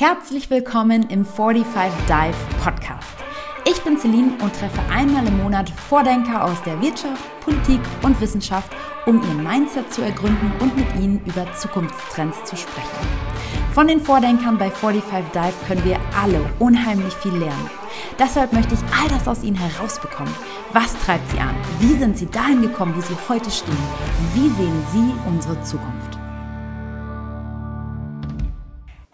Herzlich willkommen im 45 Dive Podcast. Ich bin Celine und treffe einmal im Monat Vordenker aus der Wirtschaft, Politik und Wissenschaft, um ihr Mindset zu ergründen und mit ihnen über Zukunftstrends zu sprechen. Von den Vordenkern bei 45 Dive können wir alle unheimlich viel lernen. Deshalb möchte ich all das aus ihnen herausbekommen. Was treibt sie an? Wie sind sie dahin gekommen, wo sie heute stehen? Wie sehen sie unsere Zukunft?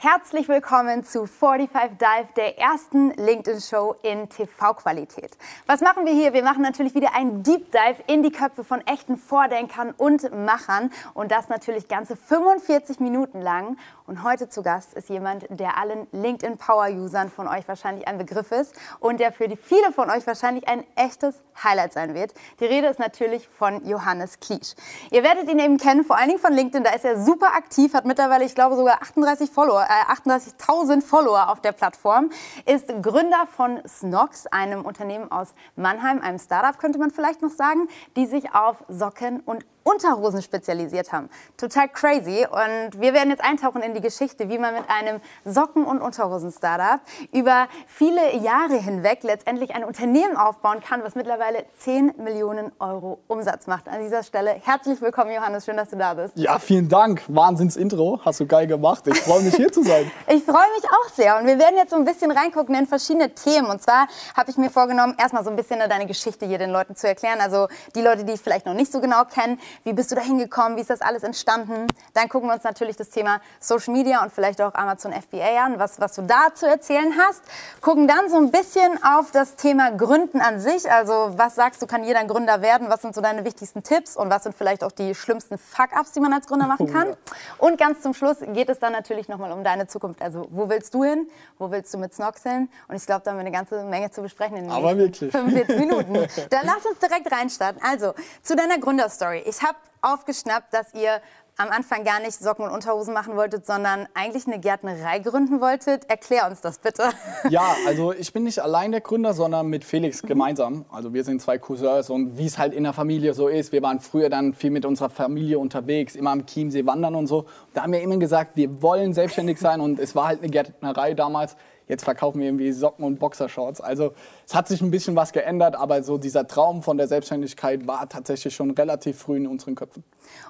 Herzlich willkommen zu 45 Dive, der ersten LinkedIn-Show in TV-Qualität. Was machen wir hier? Wir machen natürlich wieder einen Deep Dive in die Köpfe von echten Vordenkern und Machern und das natürlich ganze 45 Minuten lang. Und heute zu Gast ist jemand, der allen LinkedIn Power-Usern von euch wahrscheinlich ein Begriff ist und der für die viele von euch wahrscheinlich ein echtes Highlight sein wird. Die Rede ist natürlich von Johannes Kliesch. Ihr werdet ihn eben kennen, vor allen Dingen von LinkedIn. Da ist er super aktiv, hat mittlerweile, ich glaube, sogar 38 Follower, 38.000 Follower auf der Plattform, ist Gründer von Snox, einem Unternehmen aus Mannheim, einem Startup könnte man vielleicht noch sagen, die sich auf Socken und Unterhosen spezialisiert haben. Total crazy. Und wir werden jetzt eintauchen in die Geschichte, wie man mit einem Socken- und Unterhosen-Startup über viele Jahre hinweg letztendlich ein Unternehmen aufbauen kann, was mittlerweile 10 Millionen Euro Umsatz macht. An dieser Stelle herzlich willkommen, Johannes. Schön, dass du da bist. Ja, vielen Dank. Wahnsinns-Intro. Hast du geil gemacht. Ich freue mich, hier zu sein. ich freue mich auch sehr. Und wir werden jetzt so ein bisschen reingucken in verschiedene Themen. Und zwar habe ich mir vorgenommen, erstmal so ein bisschen deine Geschichte hier den Leuten zu erklären. Also die Leute, die ich vielleicht noch nicht so genau kenne. Wie bist du da hingekommen? Wie ist das alles entstanden? Dann gucken wir uns natürlich das Thema Social Media und vielleicht auch Amazon FBA an, was, was du da zu erzählen hast. Gucken dann so ein bisschen auf das Thema Gründen an sich. Also was sagst du, kann jeder ein Gründer werden? Was sind so deine wichtigsten Tipps und was sind vielleicht auch die schlimmsten Fuck-ups, die man als Gründer machen kann? Und ganz zum Schluss geht es dann natürlich nochmal um deine Zukunft. Also wo willst du hin? Wo willst du mit Snox hin? Und ich glaube, da haben wir eine ganze Menge zu besprechen in den Aber wirklich. 45 Minuten. Dann lass uns direkt reinstarten. Also zu deiner Gründerstory. Ich habe aufgeschnappt, dass ihr am Anfang gar nicht Socken und Unterhosen machen wolltet, sondern eigentlich eine Gärtnerei gründen wolltet. Erklär uns das bitte. Ja, also ich bin nicht allein der Gründer, sondern mit Felix mhm. gemeinsam. Also wir sind zwei Cousins und wie es halt in der Familie so ist, wir waren früher dann viel mit unserer Familie unterwegs, immer am Chiemsee wandern und so. Da haben wir immer gesagt, wir wollen selbstständig sein und es war halt eine Gärtnerei damals. Jetzt verkaufen wir irgendwie Socken und Boxershorts. Also es hat sich ein bisschen was geändert, aber so dieser Traum von der Selbstständigkeit war tatsächlich schon relativ früh in unseren Köpfen.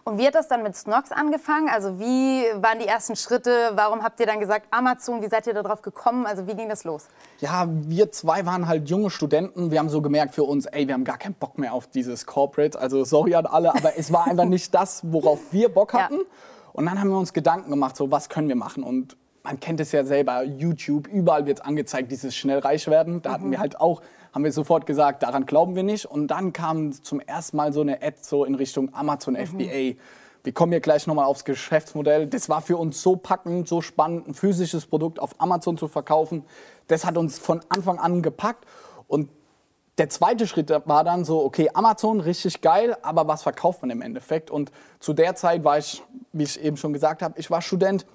Und wie hat das dann mit Snox angefangen? Also wie waren die ersten Schritte? Warum habt ihr dann gesagt Amazon? Wie seid ihr darauf gekommen? Also wie ging das los? Ja, wir zwei waren halt junge Studenten. Wir haben so gemerkt für uns, ey, wir haben gar keinen Bock mehr auf dieses Corporate. Also sorry an alle, aber es war einfach nicht das, worauf wir Bock hatten. Ja. Und dann haben wir uns Gedanken gemacht, so was können wir machen? Und man kennt es ja selber, YouTube, überall wird angezeigt, dieses schnell reich werden. Da hatten wir mhm. halt auch, haben wir sofort gesagt, daran glauben wir nicht. Und dann kam zum ersten Mal so eine Ad so in Richtung Amazon mhm. FBA. Wir kommen hier gleich nochmal aufs Geschäftsmodell. Das war für uns so packend, so spannend, ein physisches Produkt auf Amazon zu verkaufen. Das hat uns von Anfang an gepackt. Und der zweite Schritt war dann so, okay, Amazon, richtig geil, aber was verkauft man im Endeffekt? Und zu der Zeit war ich, wie ich eben schon gesagt habe, ich war Student,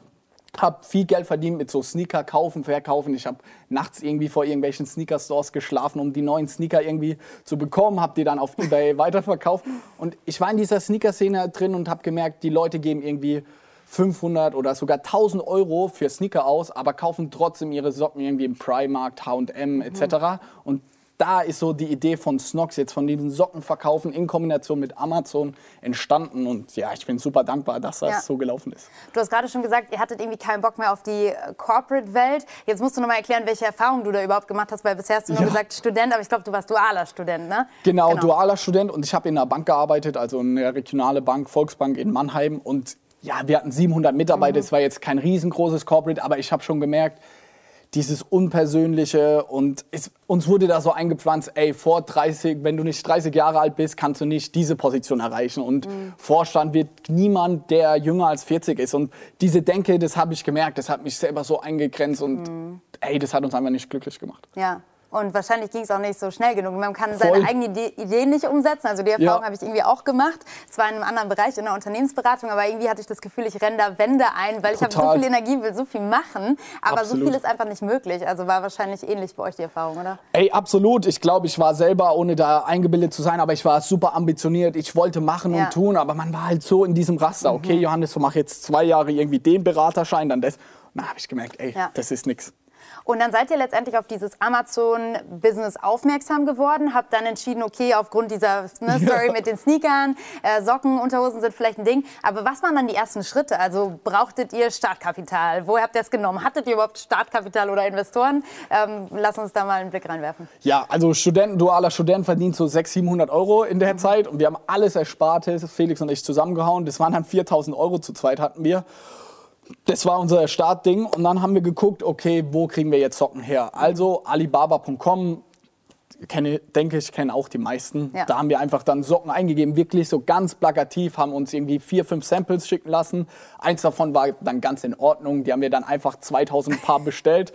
habe viel Geld verdient mit so Sneaker kaufen, verkaufen. Ich habe nachts irgendwie vor irgendwelchen Sneaker-Stores geschlafen, um die neuen Sneaker irgendwie zu bekommen, habe die dann auf eBay weiterverkauft. Und ich war in dieser Sneaker-Szene drin und habe gemerkt, die Leute geben irgendwie 500 oder sogar 1000 Euro für Sneaker aus, aber kaufen trotzdem ihre Socken irgendwie im Primark, H&M etc. Und da ist so die Idee von Snox jetzt von diesen Sockenverkaufen in Kombination mit Amazon entstanden. Und ja, ich bin super dankbar, dass das ja. so gelaufen ist. Du hast gerade schon gesagt, ihr hattet irgendwie keinen Bock mehr auf die äh, Corporate-Welt. Jetzt musst du noch mal erklären, welche Erfahrungen du da überhaupt gemacht hast, weil bisher hast du nur ja. gesagt Student, aber ich glaube, du warst dualer Student, ne? Genau, genau. dualer Student und ich habe in einer Bank gearbeitet, also eine regionale Bank, Volksbank in Mannheim. Und ja, wir hatten 700 Mitarbeiter, es mhm. war jetzt kein riesengroßes Corporate, aber ich habe schon gemerkt, dieses Unpersönliche und es, uns wurde da so eingepflanzt, ey, vor 30, wenn du nicht 30 Jahre alt bist, kannst du nicht diese Position erreichen und mhm. Vorstand wird niemand, der jünger als 40 ist und diese Denke, das habe ich gemerkt, das hat mich selber so eingegrenzt und mhm. ey, das hat uns einfach nicht glücklich gemacht. Ja. Und wahrscheinlich ging es auch nicht so schnell genug. Man kann Voll. seine eigenen Ideen nicht umsetzen. Also die Erfahrung ja. habe ich irgendwie auch gemacht. Zwar in einem anderen Bereich, in der Unternehmensberatung, aber irgendwie hatte ich das Gefühl, ich renne da Wände ein, weil Total. ich habe so viel Energie, will so viel machen, aber absolut. so viel ist einfach nicht möglich. Also war wahrscheinlich ähnlich bei euch die Erfahrung, oder? Ey, absolut. Ich glaube, ich war selber, ohne da eingebildet zu sein, aber ich war super ambitioniert. Ich wollte machen ja. und tun, aber man war halt so in diesem Raster. Okay, mhm. Johannes, du machst jetzt zwei Jahre irgendwie den Beraterschein, dann das dann habe ich gemerkt, ey, ja. das ist nichts. Und dann seid ihr letztendlich auf dieses Amazon-Business aufmerksam geworden, habt dann entschieden, okay, aufgrund dieser ne, Story ja. mit den Sneakern, äh, Socken, Unterhosen sind vielleicht ein Ding. Aber was waren dann die ersten Schritte? Also brauchtet ihr Startkapital? Woher habt ihr es genommen? Hattet ihr überhaupt Startkapital oder Investoren? Ähm, lass uns da mal einen Blick reinwerfen. Ja, also Studenten, dualer Student verdient so 600, 700 Euro in der mhm. Zeit und wir haben alles Erspartes, Felix und ich zusammengehauen. Das waren dann 4000 Euro zu zweit hatten wir das war unser Startding und dann haben wir geguckt, okay, wo kriegen wir jetzt Socken her? Also alibaba.com, kenne, denke ich, kennen auch die meisten. Ja. Da haben wir einfach dann Socken eingegeben, wirklich so ganz plakativ, haben uns irgendwie vier, fünf Samples schicken lassen. Eins davon war dann ganz in Ordnung. Die haben wir dann einfach 2000 Paar bestellt.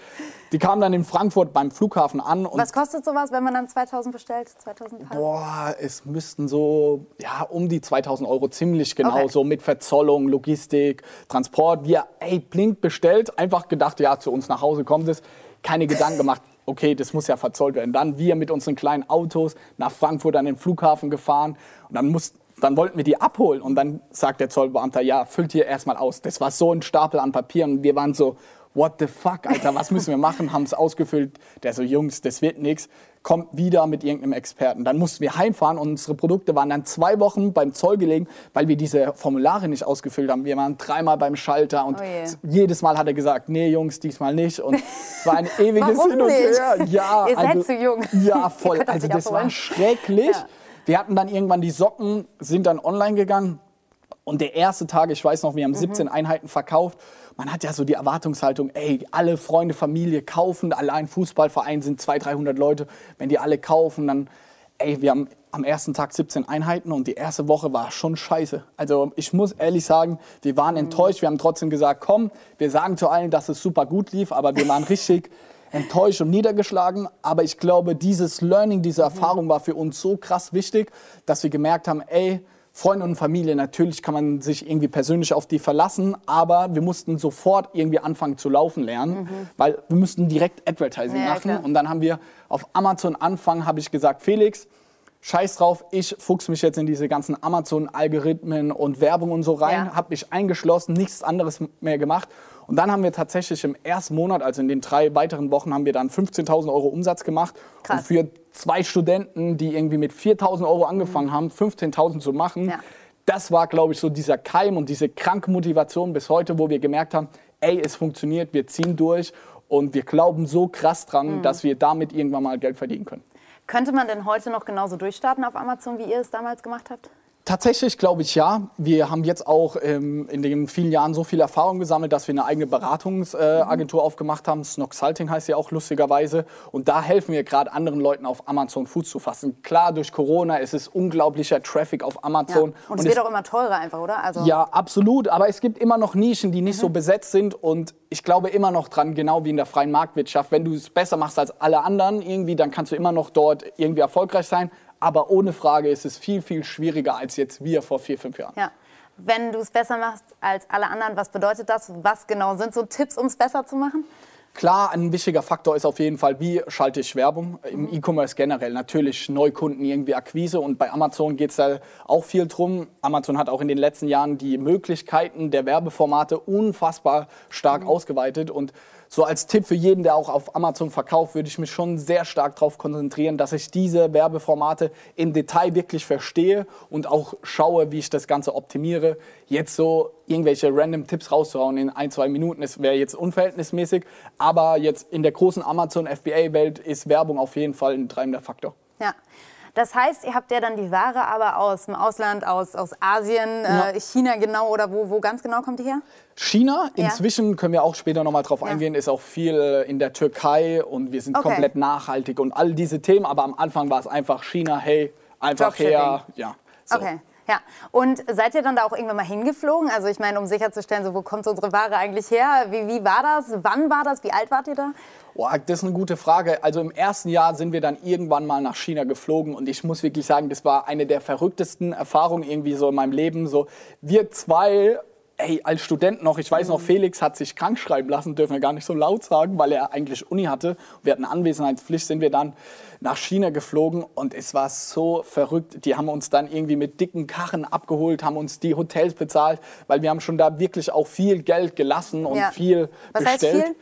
Die kamen dann in Frankfurt beim Flughafen an. Was kostet sowas, wenn man dann 2000 bestellt? 2000 Paar? Boah, es müssten so ja, um die 2000 Euro ziemlich genau, okay. so mit Verzollung, Logistik, Transport. Wir, ey, blind bestellt, einfach gedacht, ja, zu uns nach Hause kommt es. Keine Gedanken gemacht okay, das muss ja verzollt werden. Dann wir mit unseren kleinen Autos nach Frankfurt an den Flughafen gefahren und dann muss, dann wollten wir die abholen und dann sagt der Zollbeamte, ja, füllt hier erstmal aus. Das war so ein Stapel an Papieren wir waren so, what the fuck, Alter, was müssen wir machen? Haben es ausgefüllt. Der so, Jungs, das wird nichts. Kommt wieder mit irgendeinem Experten. Dann mussten wir heimfahren und unsere Produkte waren dann zwei Wochen beim Zoll gelegen, weil wir diese Formulare nicht ausgefüllt haben. Wir waren dreimal beim Schalter und oh jedes Mal hat er gesagt, nee, Jungs, diesmal nicht. Und es war ein ewiges Hin und Her. Ja, Ihr also, seid zu jung. Ja, voll. Also das war schrecklich. Ja. Wir hatten dann irgendwann die Socken, sind dann online gegangen. Und der erste Tag, ich weiß noch, wir haben 17 mhm. Einheiten verkauft man hat ja so die Erwartungshaltung, ey, alle Freunde, Familie kaufen, allein Fußballverein sind 200, 300 Leute, wenn die alle kaufen, dann, ey, wir haben am ersten Tag 17 Einheiten und die erste Woche war schon scheiße. Also ich muss ehrlich sagen, wir waren enttäuscht, wir haben trotzdem gesagt, komm, wir sagen zu allen, dass es super gut lief, aber wir waren richtig enttäuscht und niedergeschlagen. Aber ich glaube, dieses Learning, diese Erfahrung war für uns so krass wichtig, dass wir gemerkt haben, ey, Freunde und Familie, natürlich kann man sich irgendwie persönlich auf die verlassen, aber wir mussten sofort irgendwie anfangen zu laufen lernen, mhm. weil wir mussten direkt Advertising ja, machen. Klar. Und dann haben wir auf Amazon anfangen, habe ich gesagt, Felix, scheiß drauf, ich fuchs mich jetzt in diese ganzen Amazon-Algorithmen und Werbung und so rein, ja. habe mich eingeschlossen, nichts anderes mehr gemacht. Und dann haben wir tatsächlich im ersten Monat, also in den drei weiteren Wochen, haben wir dann 15.000 Euro Umsatz gemacht. Krass. Und für zwei Studenten, die irgendwie mit 4.000 Euro angefangen haben, 15.000 zu machen, ja. das war, glaube ich, so dieser Keim und diese kranke Motivation bis heute, wo wir gemerkt haben, ey, es funktioniert, wir ziehen durch und wir glauben so krass dran, mhm. dass wir damit irgendwann mal Geld verdienen können. Könnte man denn heute noch genauso durchstarten auf Amazon, wie ihr es damals gemacht habt? Tatsächlich glaube ich ja. Wir haben jetzt auch ähm, in den vielen Jahren so viel Erfahrung gesammelt, dass wir eine eigene Beratungsagentur äh, mhm. aufgemacht haben. Snoxalting heißt ja auch lustigerweise. Und da helfen wir gerade anderen Leuten auf Amazon Fuß zu fassen. Klar, durch Corona ist es unglaublicher Traffic auf Amazon. Ja. Und, es wird auch immer teurer einfach, oder? Also ja, absolut. Aber es gibt immer noch Nischen, die nicht mhm. so besetzt sind. Und ich glaube immer noch dran, genau wie in der freien Marktwirtschaft. Wenn du es besser machst als alle anderen irgendwie, dann kannst du immer noch dort irgendwie erfolgreich sein. Aber ohne Frage ist es viel, viel schwieriger als jetzt wir vor vier, fünf Jahren. Ja. Wenn du es besser machst als alle anderen, was bedeutet das? Was genau sind so Tipps, um es besser zu machen? Klar, ein wichtiger Faktor ist auf jeden Fall, wie schalte ich Werbung im mhm. E-Commerce generell. Natürlich Neukunden irgendwie Akquise und bei Amazon geht es da auch viel drum. Amazon hat auch in den letzten Jahren die Möglichkeiten der Werbeformate unfassbar stark mhm. ausgeweitet und so als Tipp für jeden, der auch auf Amazon verkauft, würde ich mich schon sehr stark darauf konzentrieren, dass ich diese Werbeformate im Detail wirklich verstehe und auch schaue, wie ich das Ganze optimiere. Jetzt so irgendwelche random Tipps rauszuhauen in ein, zwei Minuten, das wäre jetzt unverhältnismäßig. Aber jetzt in der großen Amazon FBA-Welt ist Werbung auf jeden Fall ein treibender Faktor. Ja. Das heißt, ihr habt ja dann die Ware aber aus dem Ausland, aus, aus Asien, ja. äh, China genau oder wo, wo ganz genau kommt die her? China, inzwischen ja. können wir auch später nochmal drauf ja. eingehen, ist auch viel in der Türkei und wir sind okay. komplett nachhaltig und all diese Themen. Aber am Anfang war es einfach China, hey, einfach her. Ja, so. Okay. Ja, und seid ihr dann da auch irgendwann mal hingeflogen? Also ich meine, um sicherzustellen, so, wo kommt unsere Ware eigentlich her? Wie, wie war das? Wann war das? Wie alt wart ihr da? Oh, das ist eine gute Frage. Also im ersten Jahr sind wir dann irgendwann mal nach China geflogen und ich muss wirklich sagen, das war eine der verrücktesten Erfahrungen irgendwie so in meinem Leben. So wir zwei ey, als Student noch, ich weiß noch, Felix hat sich krank schreiben lassen, dürfen wir gar nicht so laut sagen, weil er eigentlich Uni hatte. Wir hatten Anwesenheitspflicht, sind wir dann nach China geflogen und es war so verrückt. Die haben uns dann irgendwie mit dicken Karren abgeholt, haben uns die Hotels bezahlt, weil wir haben schon da wirklich auch viel Geld gelassen und Ja. viel Was bestellt. heißt viel?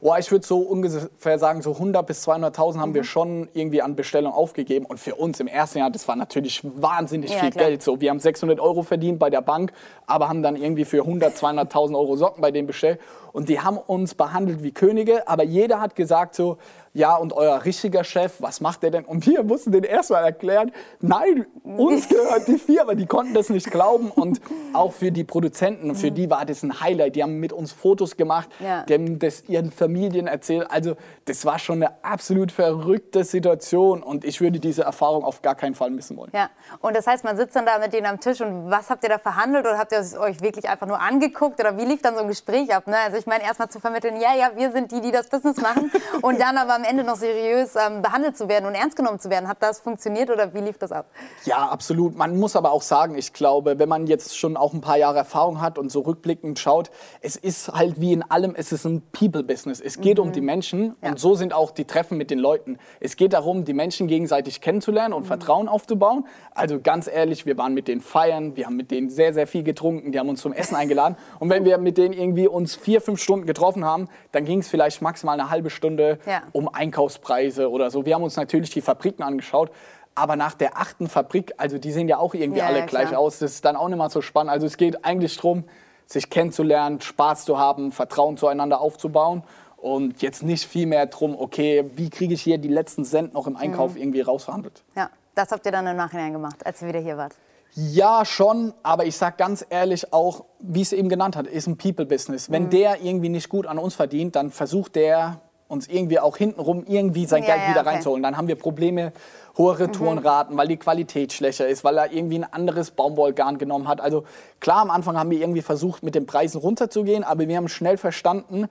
Boah, ich würde so ungefähr sagen, so 100 bis 200.000 haben Mhm. wir schon irgendwie an Bestellung aufgegeben. Und für uns im ersten Jahr, das war natürlich wahnsinnig Ja, viel klar. Geld. So, wir haben 600 Euro verdient bei der Bank, aber haben dann irgendwie für 100, 200.000 Euro Socken bei denen bestellt. Und die haben uns behandelt wie Könige, aber jeder hat gesagt so, ja, und euer richtiger Chef, was macht der denn? Und wir mussten den erstmal erklären, nein, uns gehört die Firma, die konnten das nicht glauben. Und auch für die Produzenten, für die war das ein Highlight. Die haben mit uns Fotos gemacht, Ja. die haben das ihren Familien erzählt. Also das war schon eine absolut verrückte Situation und ich würde diese Erfahrung auf gar keinen Fall missen wollen. Ja, und das heißt, man sitzt dann da mit denen am Tisch und was habt ihr da verhandelt oder habt ihr es euch wirklich einfach nur angeguckt oder wie lief dann so ein Gespräch ab? Ne? Also ich meine, erstmal zu vermitteln, ja, ja, wir sind die, die das Business machen und dann aber am Ende noch seriös ähm, behandelt zu werden und ernst genommen zu werden. Hat das funktioniert oder wie lief das ab? Ja, absolut. Man muss aber auch sagen, ich glaube, wenn man jetzt schon auch ein paar Jahre Erfahrung hat und so rückblickend schaut, es ist halt wie in allem, es ist ein People-Business. Es geht um die Menschen Ja. und so sind auch die Treffen mit den Leuten. Es geht darum, die Menschen gegenseitig kennenzulernen und Vertrauen aufzubauen. Also ganz ehrlich, wir waren mit denen feiern, wir haben mit denen sehr, sehr viel getrunken, die haben uns zum Essen eingeladen. Und wenn wir mit denen irgendwie uns vier, fünf Stunden getroffen haben, dann ging es vielleicht maximal eine halbe Stunde Ja. um Einkaufspreise oder so. Wir haben uns natürlich die Fabriken angeschaut. Aber nach der achten Fabrik, also die sehen ja auch irgendwie Ja, alle ja, gleich aus, das ist dann auch nicht mal so spannend. Also es geht eigentlich darum, sich kennenzulernen, Spaß zu haben, Vertrauen zueinander aufzubauen und jetzt nicht viel mehr darum, okay, wie kriege ich hier die letzten Cent noch im Einkauf Mhm. irgendwie rausverhandelt. Ja, das habt ihr dann im Nachhinein gemacht, als ihr wieder hier wart. Ja, schon, aber ich sag ganz ehrlich auch, wie es eben genannt hat, ist ein People-Business. Wenn Mhm. der irgendwie nicht gut an uns verdient, dann versucht der uns irgendwie auch hintenrum irgendwie sein Ja, Geld ja, wieder okay. reinzuholen. Dann haben wir Probleme, hohe Retourenraten, weil die Qualität schlechter ist, weil er irgendwie ein anderes Baumwollgarn genommen hat. Also klar, am Anfang haben wir irgendwie versucht, mit den Preisen runterzugehen, aber wir haben schnell verstanden,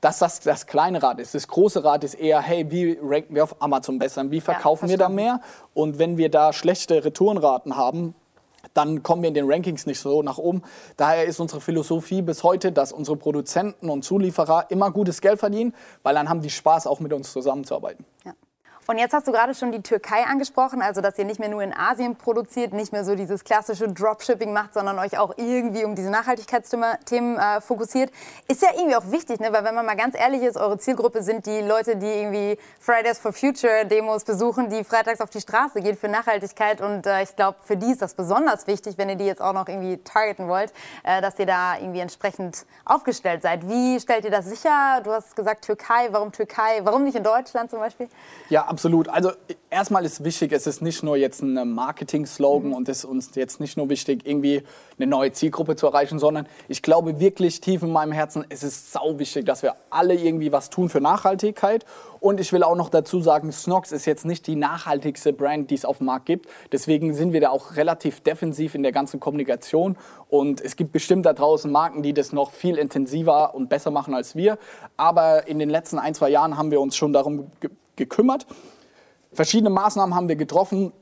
dass das das kleine Rad ist. Das große Rad ist eher, hey, wie ranken wir auf Amazon besser? Wie verkaufen wir da mehr? Und wenn wir da schlechte Retourenraten haben, dann kommen wir in den Rankings nicht so nach oben. Daher ist unsere Philosophie bis heute, dass unsere Produzenten und Zulieferer immer gutes Geld verdienen, weil dann haben die Spaß, auch mit uns zusammenzuarbeiten. Ja. Und jetzt hast du gerade schon die Türkei angesprochen, also dass ihr nicht mehr nur in Asien produziert, nicht mehr so dieses klassische Dropshipping macht, sondern euch auch irgendwie um diese Nachhaltigkeitsthemen äh, fokussiert. Ist ja irgendwie auch wichtig, ne? weil wenn man mal ganz ehrlich ist, eure Zielgruppe sind die Leute, die irgendwie Fridays for Future Demos besuchen, die freitags auf die Straße gehen für Nachhaltigkeit. Und äh, ich glaube, für die ist das besonders wichtig, wenn ihr die jetzt auch noch irgendwie targeten wollt, äh, dass ihr da irgendwie entsprechend aufgestellt seid. Wie stellt ihr das sicher? Du hast gesagt Türkei. Warum Türkei? Warum nicht in Deutschland zum Beispiel? Ja, absolut. Also erstmal ist wichtig, es ist nicht nur jetzt ein Marketing-Slogan und es ist uns jetzt nicht nur wichtig, irgendwie eine neue Zielgruppe zu erreichen, sondern ich glaube wirklich tief in meinem Herzen, es ist sau wichtig, dass wir alle irgendwie was tun für Nachhaltigkeit. Und ich will auch noch dazu sagen, Snox ist jetzt nicht die nachhaltigste Brand, die es auf dem Markt gibt. Deswegen sind wir da auch relativ defensiv in der ganzen Kommunikation. Und es gibt bestimmt da draußen Marken, die das noch viel intensiver und besser machen als wir. Aber in den letzten ein, zwei Jahren haben wir uns schon darum gekümmert. Verschiedene Maßnahmen haben wir getroffen.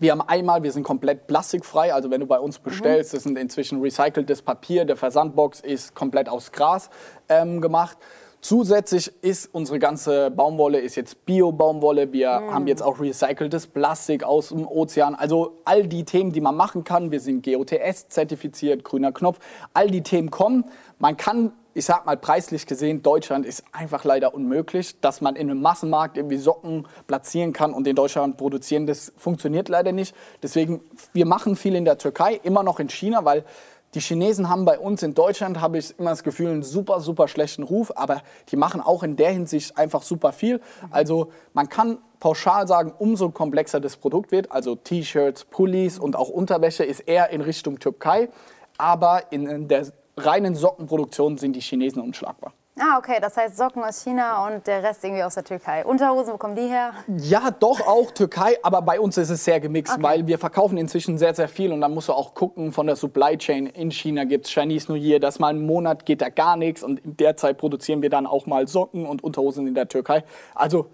Wir haben einmal, wir sind komplett plastikfrei, also wenn du bei uns bestellst, das sind inzwischen recyceltes Papier, der Versandbox ist komplett aus Gras ähm, gemacht. Zusätzlich ist unsere ganze Baumwolle ist jetzt Bio-Baumwolle. Wir haben jetzt auch recyceltes Plastik aus dem Ozean. Also all die Themen, die man machen kann. Wir sind GOTS-zertifiziert, grüner Knopf. All die Themen kommen. Man kann, ich sag mal preislich gesehen, Deutschland ist einfach leider unmöglich, dass man in einem Massenmarkt irgendwie Socken platzieren kann und in Deutschland produzieren. Das funktioniert leider nicht. Deswegen, wir machen viel in der Türkei, immer noch in China, weil die Chinesen haben bei uns in Deutschland, habe ich immer das Gefühl, einen super, super schlechten Ruf, aber die machen auch in der Hinsicht einfach super viel. Also man kann pauschal sagen, umso komplexer das Produkt wird, also T-Shirts, Pullis und auch Unterwäsche ist eher in Richtung Türkei, aber in der reinen Sockenproduktion sind die Chinesen unschlagbar. Ah, okay, das heißt Socken aus China und der Rest irgendwie aus der Türkei. Unterhosen, wo kommen die her? Ja, doch auch Türkei, aber bei uns ist es sehr gemixt, Okay. weil wir verkaufen inzwischen sehr, sehr viel und dann musst du auch gucken von der Supply Chain. In China gibt es Chinese New Year, das mal einen Monat geht da gar nichts und in der Zeit produzieren wir dann auch mal Socken und Unterhosen in der Türkei. Also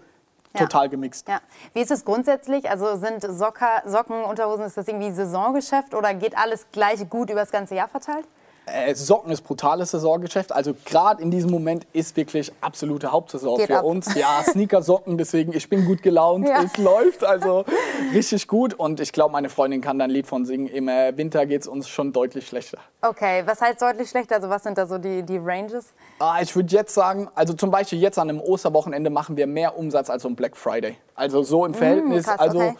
Ja. total gemixt. Ja. Wie ist es grundsätzlich? Also sind Socker, Socken, Unterhosen, ist das irgendwie Saisongeschäft oder geht alles gleich gut über das ganze Jahr verteilt? Äh, Socken ist brutales Saisongeschäft. Also gerade in diesem Moment ist wirklich absolute Hauptsaison Geht für ab. uns. Ja, Sneaker-Socken, deswegen ich bin gut gelaunt. Ja. Es läuft also richtig gut. Und ich glaube, meine Freundin kann da ein Lied von singen. Im äh, Winter geht es uns schon deutlich schlechter. Okay, was heißt deutlich schlechter? Also was sind da so die, die Ranges? Ah, ich würde jetzt sagen, also zum Beispiel jetzt an einem Osterwochenende machen wir mehr Umsatz als am Black Friday. Also so im Verhältnis. Mm, krass, also okay.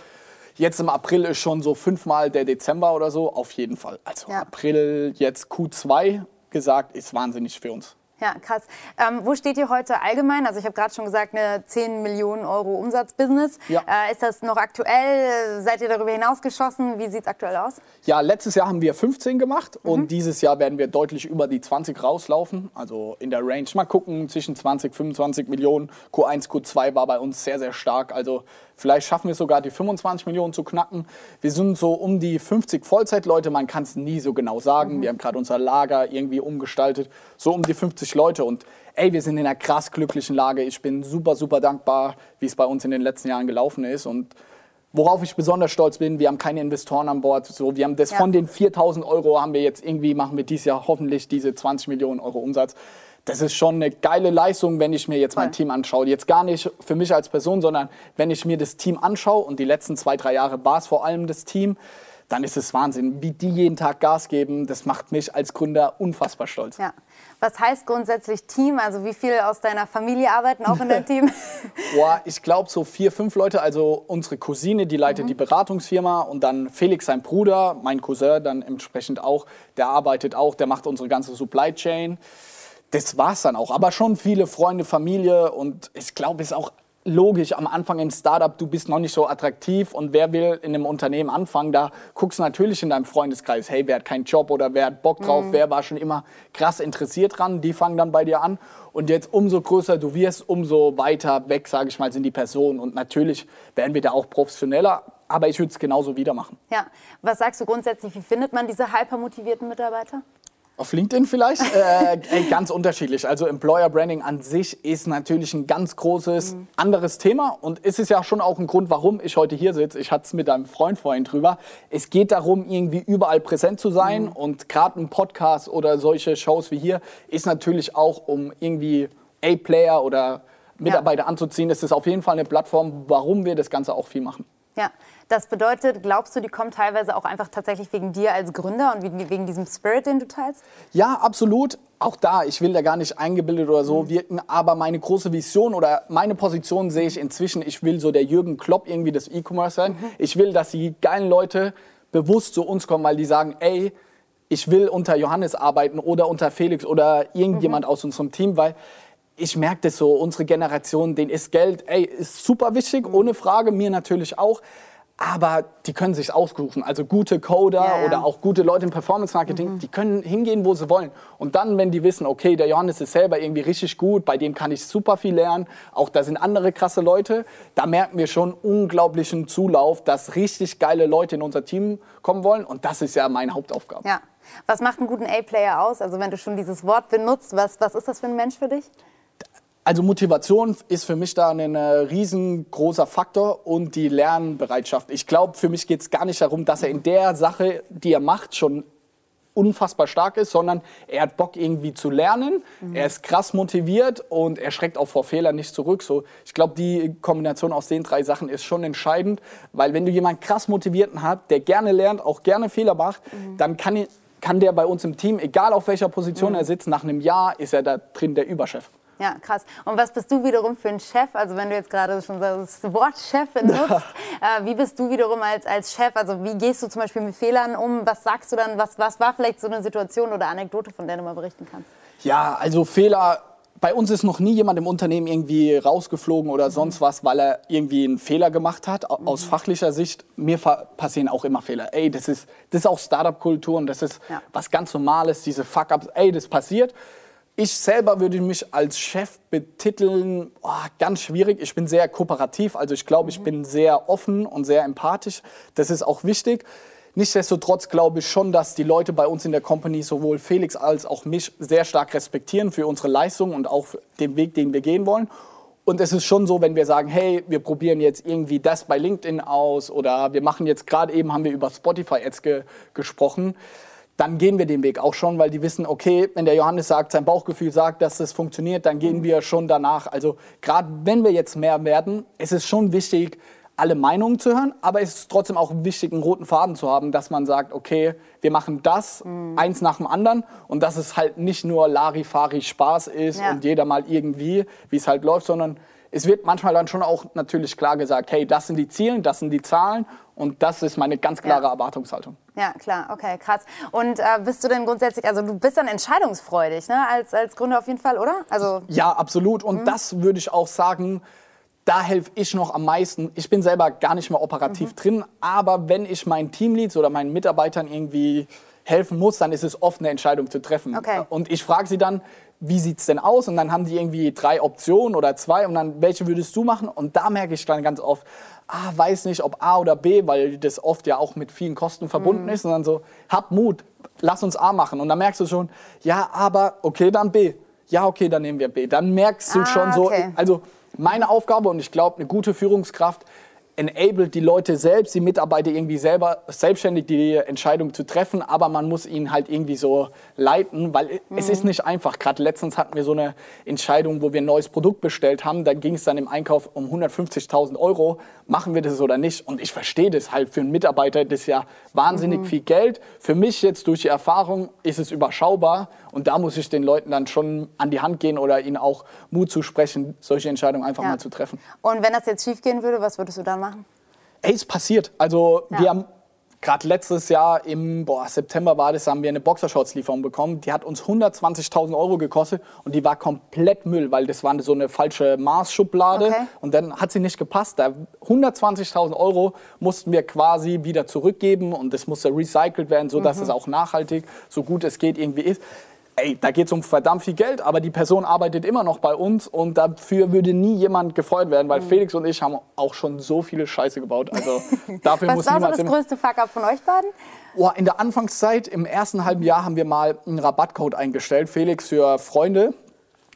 Jetzt im April ist schon so fünfmal der Dezember oder so, auf jeden Fall. Also Ja. April jetzt Q2 gesagt, ist wahnsinnig für uns. Ja, krass. Ähm, wo steht ihr heute allgemein? Also ich habe gerade schon gesagt, eine 10 Millionen Euro Umsatzbusiness. Ja. Äh, ist das noch aktuell? Seid ihr darüber hinausgeschossen? Wie sieht es aktuell aus? Ja, letztes Jahr haben wir 15 gemacht Mhm. und dieses Jahr werden wir deutlich über die 20 rauslaufen. Also in der Range. Mal gucken, zwischen 20, 25 Millionen. Q1, Q2 war bei uns sehr, sehr stark. Also vielleicht schaffen wir es sogar, die 25 Millionen zu knacken. Wir sind so um die 50 Vollzeitleute. Man kann es nie so genau sagen. Mhm. Wir haben gerade unser Lager irgendwie umgestaltet. So um die 50 Leute und ey, wir sind in einer krass glücklichen Lage. Ich bin super, super dankbar, wie es bei uns in den letzten Jahren gelaufen ist und Worauf ich besonders stolz bin, wir haben keine Investoren an Bord. So, wir haben das Ja. von den 4000 Euro haben wir jetzt irgendwie, machen wir dieses Jahr hoffentlich diese 20 Millionen Euro Umsatz. Das ist schon eine geile Leistung, wenn ich mir jetzt mein. Team anschaue. Jetzt gar nicht für mich als Person, sondern wenn ich mir das Team anschaue und die letzten zwei, drei Jahre war es vor allem das Team, dann ist es Wahnsinn, wie die jeden Tag Gas geben. Das macht mich als Gründer unfassbar stolz. Ja. Was heißt grundsätzlich Team? Also wie viele aus deiner Familie arbeiten auch in deinem Team? Boah, ich glaube so vier, fünf Leute. Also unsere Cousine, die leitet die Beratungsfirma und dann Felix, sein Bruder, mein Cousin dann entsprechend auch, der arbeitet auch, der macht unsere ganze Supply Chain. Das war's dann auch. Aber schon viele Freunde, Familie und ich glaube, es ist auch logisch am Anfang im Startup, du bist noch nicht so attraktiv und wer will in einem Unternehmen anfangen, da guckst du natürlich in deinem Freundeskreis, hey, wer hat keinen Job oder wer hat Bock drauf, wer war schon immer krass interessiert dran, die fangen dann bei dir an und jetzt umso größer du wirst, umso weiter weg, sage ich mal, sind die Personen und natürlich werden wir da auch professioneller, aber ich würde es genauso wieder machen. ja. Was sagst du grundsätzlich? Wie findet man diese hypermotivierten Mitarbeiter? Auf LinkedIn vielleicht? äh, ey, ganz unterschiedlich. Also Employer Branding an sich ist natürlich ein ganz großes anderes Thema und es ist ja schon auch ein Grund, warum ich heute hier sitze. Ich hatte es mit einem Freund vorhin drüber. Es geht darum, irgendwie überall präsent zu sein und gerade ein Podcast oder solche Shows wie hier ist natürlich auch, um irgendwie A-Player oder Mitarbeiter anzuziehen. Es ist auf jeden Fall eine Plattform, warum wir das Ganze auch viel machen. Ja, das bedeutet, glaubst du, die kommen teilweise auch einfach tatsächlich wegen dir als Gründer und wegen, diesem Spirit, den du teilst? Ja, absolut. Auch da, ich will da gar nicht eingebildet oder so wirken, aber meine große Vision oder meine Position sehe ich inzwischen, ich will so der Jürgen Klopp irgendwie des E-Commerce sein. Ich will, dass die geilen Leute bewusst zu uns kommen, weil die sagen, ey, ich will unter Johannes arbeiten oder unter Felix oder irgendjemand aus unserem Team, weil ich merke das so, unsere Generation, denen ist Geld, ey, ist super wichtig, ohne Frage, mir natürlich auch. Aber die können sich aussuchen. Also gute Coder ja. oder auch gute Leute im Performance Marketing, die können hingehen, wo sie wollen. Und dann, wenn die wissen, okay, der Johannes ist selber irgendwie richtig gut, bei dem kann ich super viel lernen, auch da sind andere krasse Leute, da merken wir schon unglaublichen Zulauf, dass richtig geile Leute in unser Team kommen wollen. Und das ist ja meine Hauptaufgabe. Ja. Was macht einen guten A-Player aus? Also wenn du schon dieses Wort benutzt, was, was ist das für ein Mensch für dich? Also Motivation ist für mich da ein äh, riesengroßer Faktor und die Lernbereitschaft. Ich glaube, für mich geht es gar nicht darum, dass er in der Sache, die er macht, schon unfassbar stark ist, sondern er hat Bock irgendwie zu lernen, er ist krass motiviert und er schreckt auch vor Fehlern nicht zurück. So, ich glaube, die Kombination aus den drei Sachen ist schon entscheidend, weil wenn du jemanden krass motivierten hast, der gerne lernt, auch gerne Fehler macht, dann kann, kann der bei uns im Team, egal auf welcher Position er sitzt, nach einem Jahr ist er da drin der Überchef. Ja, krass. Und was bist du wiederum für ein Chef? Also wenn du jetzt gerade schon das Wort Chef benutzt, äh, wie bist du wiederum als, als Chef? Also wie gehst du zum Beispiel mit Fehlern um? Was sagst du dann? Was, was war vielleicht so eine Situation oder Anekdote, von der du mal berichten kannst? Ja, also Fehler. Bei uns ist noch nie jemand im Unternehmen irgendwie rausgeflogen oder sonst was, weil er irgendwie einen Fehler gemacht hat. Au- Aus fachlicher Sicht, mir passieren auch immer Fehler. Ey, das ist, das ist auch Startup-Kultur und das ist Ja. was ganz Normales, diese Fuck-Ups. Ey, das passiert. Ich selber würde mich als Chef betiteln, oh, ganz schwierig. Ich bin sehr kooperativ, also ich glaube, ich bin sehr offen und sehr empathisch. Das ist auch wichtig. Nichtsdestotrotz glaube ich schon, dass die Leute bei uns in der Company sowohl Felix als auch mich sehr stark respektieren für unsere Leistung und auch den Weg, den wir gehen wollen. Und es ist schon so, wenn wir sagen, hey, wir probieren jetzt irgendwie das bei LinkedIn aus oder wir machen jetzt gerade eben, haben wir über Spotify Ads ge gesprochen, dann gehen wir den Weg auch schon, weil die wissen, okay, wenn der Johannes sagt, sein Bauchgefühl sagt, dass das funktioniert, dann gehen wir schon danach. Also gerade wenn wir jetzt mehr werden, ist es schon wichtig, alle Meinungen zu hören, aber es ist trotzdem auch wichtig, einen roten Faden zu haben, dass man sagt, okay, wir machen das, mhm. eins nach dem anderen und dass es halt nicht nur Larifari Spaß ist ja. und jeder mal irgendwie, wie es halt läuft, sondern es wird manchmal dann schon auch natürlich klar gesagt, hey, das sind die Ziele, das sind die Zahlen und das ist meine ganz klare ja. Erwartungshaltung. Ja, klar, okay, krass. Und äh, bist du denn grundsätzlich, also du bist dann entscheidungsfreudig, ne? als, als Gründer auf jeden Fall, oder? Also ja, absolut. Und mhm. das würde ich auch sagen, da helfe ich noch am meisten. Ich bin selber gar nicht mehr operativ mhm. drin, aber wenn ich meinen Teamleads oder meinen Mitarbeitern irgendwie helfen muss, dann ist es oft eine Entscheidung zu treffen. Okay. Und ich frage sie dann, wie sieht es denn aus? Und dann haben die irgendwie drei Optionen oder zwei und dann, welche würdest du machen? Und da merke ich dann ganz oft, ah, weiß nicht, ob A oder B, weil das oft ja auch mit vielen Kosten verbunden mhm. ist. Und dann so, hab Mut, lass uns A machen. Und dann merkst du schon, ja, aber okay, dann B. Ja, okay, dann nehmen wir B. Dann merkst du ah, schon so, okay. also meine Aufgabe und ich glaube, eine gute Führungskraft enabled die Leute selbst, die Mitarbeiter irgendwie selber selbstständig die Entscheidung zu treffen, aber man muss ihn halt irgendwie so leiten, weil mhm. es ist nicht einfach. Gerade letztens hatten wir so eine Entscheidung, wo wir ein neues Produkt bestellt haben, da ging es dann im Einkauf um 150.000 Euro, machen wir das oder nicht? Und ich verstehe das halt für einen Mitarbeiter, das ist ja wahnsinnig mhm. viel Geld. Für mich jetzt durch die Erfahrung ist es überschaubar und da muss ich den Leuten dann schon an die Hand gehen oder ihnen auch Mut zu sprechen, solche Entscheidungen einfach ja. mal zu treffen. Und wenn das jetzt schief gehen würde, was würdest du dann machen? Ey, es passiert. Also ja. wir haben gerade letztes Jahr im boah, September war das, haben wir eine Boxershorts-Lieferung bekommen. Die hat uns 120.000 Euro gekostet und die war komplett Müll, weil das war so eine falsche Maßschublade okay. und dann hat sie nicht gepasst. Da 120.000 Euro mussten wir quasi wieder zurückgeben und das musste recycelt werden, sodass mhm. es auch nachhaltig, so gut es geht, irgendwie ist ey, da geht es um verdammt viel Geld, aber die Person arbeitet immer noch bei uns und dafür würde nie jemand gefeuert werden, weil mhm. Felix und ich haben auch schon so viele Scheiße gebaut. Also dafür Was muss war so das größte Fuck-up von euch beiden? Oh, in der Anfangszeit, im ersten halben Jahr, haben wir mal einen Rabattcode eingestellt, Felix für Freunde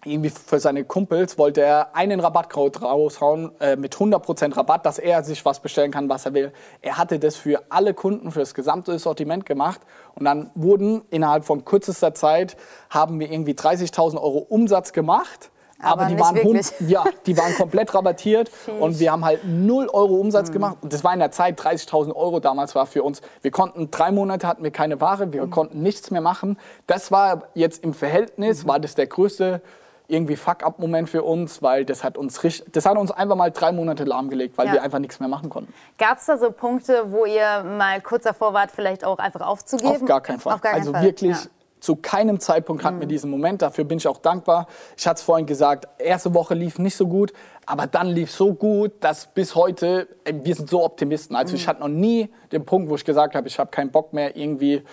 irgendwie für seine Kumpels wollte er einen Rabattcode raushauen äh, mit 100% Rabatt, dass er sich was bestellen kann, was er will. Er hatte das für alle Kunden, für das gesamte Sortiment gemacht und dann wurden innerhalb von kürzester Zeit, haben wir irgendwie 30.000 Euro Umsatz gemacht. Aber, aber die, waren hund, ja, die waren komplett rabattiert und wir haben halt 0 Euro Umsatz mhm. gemacht. Und das war in der Zeit 30.000 Euro damals war für uns. Wir konnten drei Monate hatten wir keine Ware, wir mhm. konnten nichts mehr machen. Das war jetzt im Verhältnis, mhm. war das der größte irgendwie Fuck-up-Moment für uns, weil das hat uns das hat uns einfach mal drei Monate lahmgelegt, weil ja. wir einfach nichts mehr machen konnten. Gab es da so Punkte, wo ihr mal kurz davor wart, vielleicht auch einfach aufzugeben? Auf gar keinen Fall. Gar also Fall. wirklich. Ja. Zu keinem Zeitpunkt hatten mhm. wir diesen Moment. Dafür bin ich auch dankbar. Ich hatte es vorhin gesagt, erste Woche lief nicht so gut, aber dann lief so gut, dass bis heute, wir sind so Optimisten. Also mhm. ich hatte noch nie den Punkt, wo ich gesagt habe, ich habe keinen Bock mehr irgendwie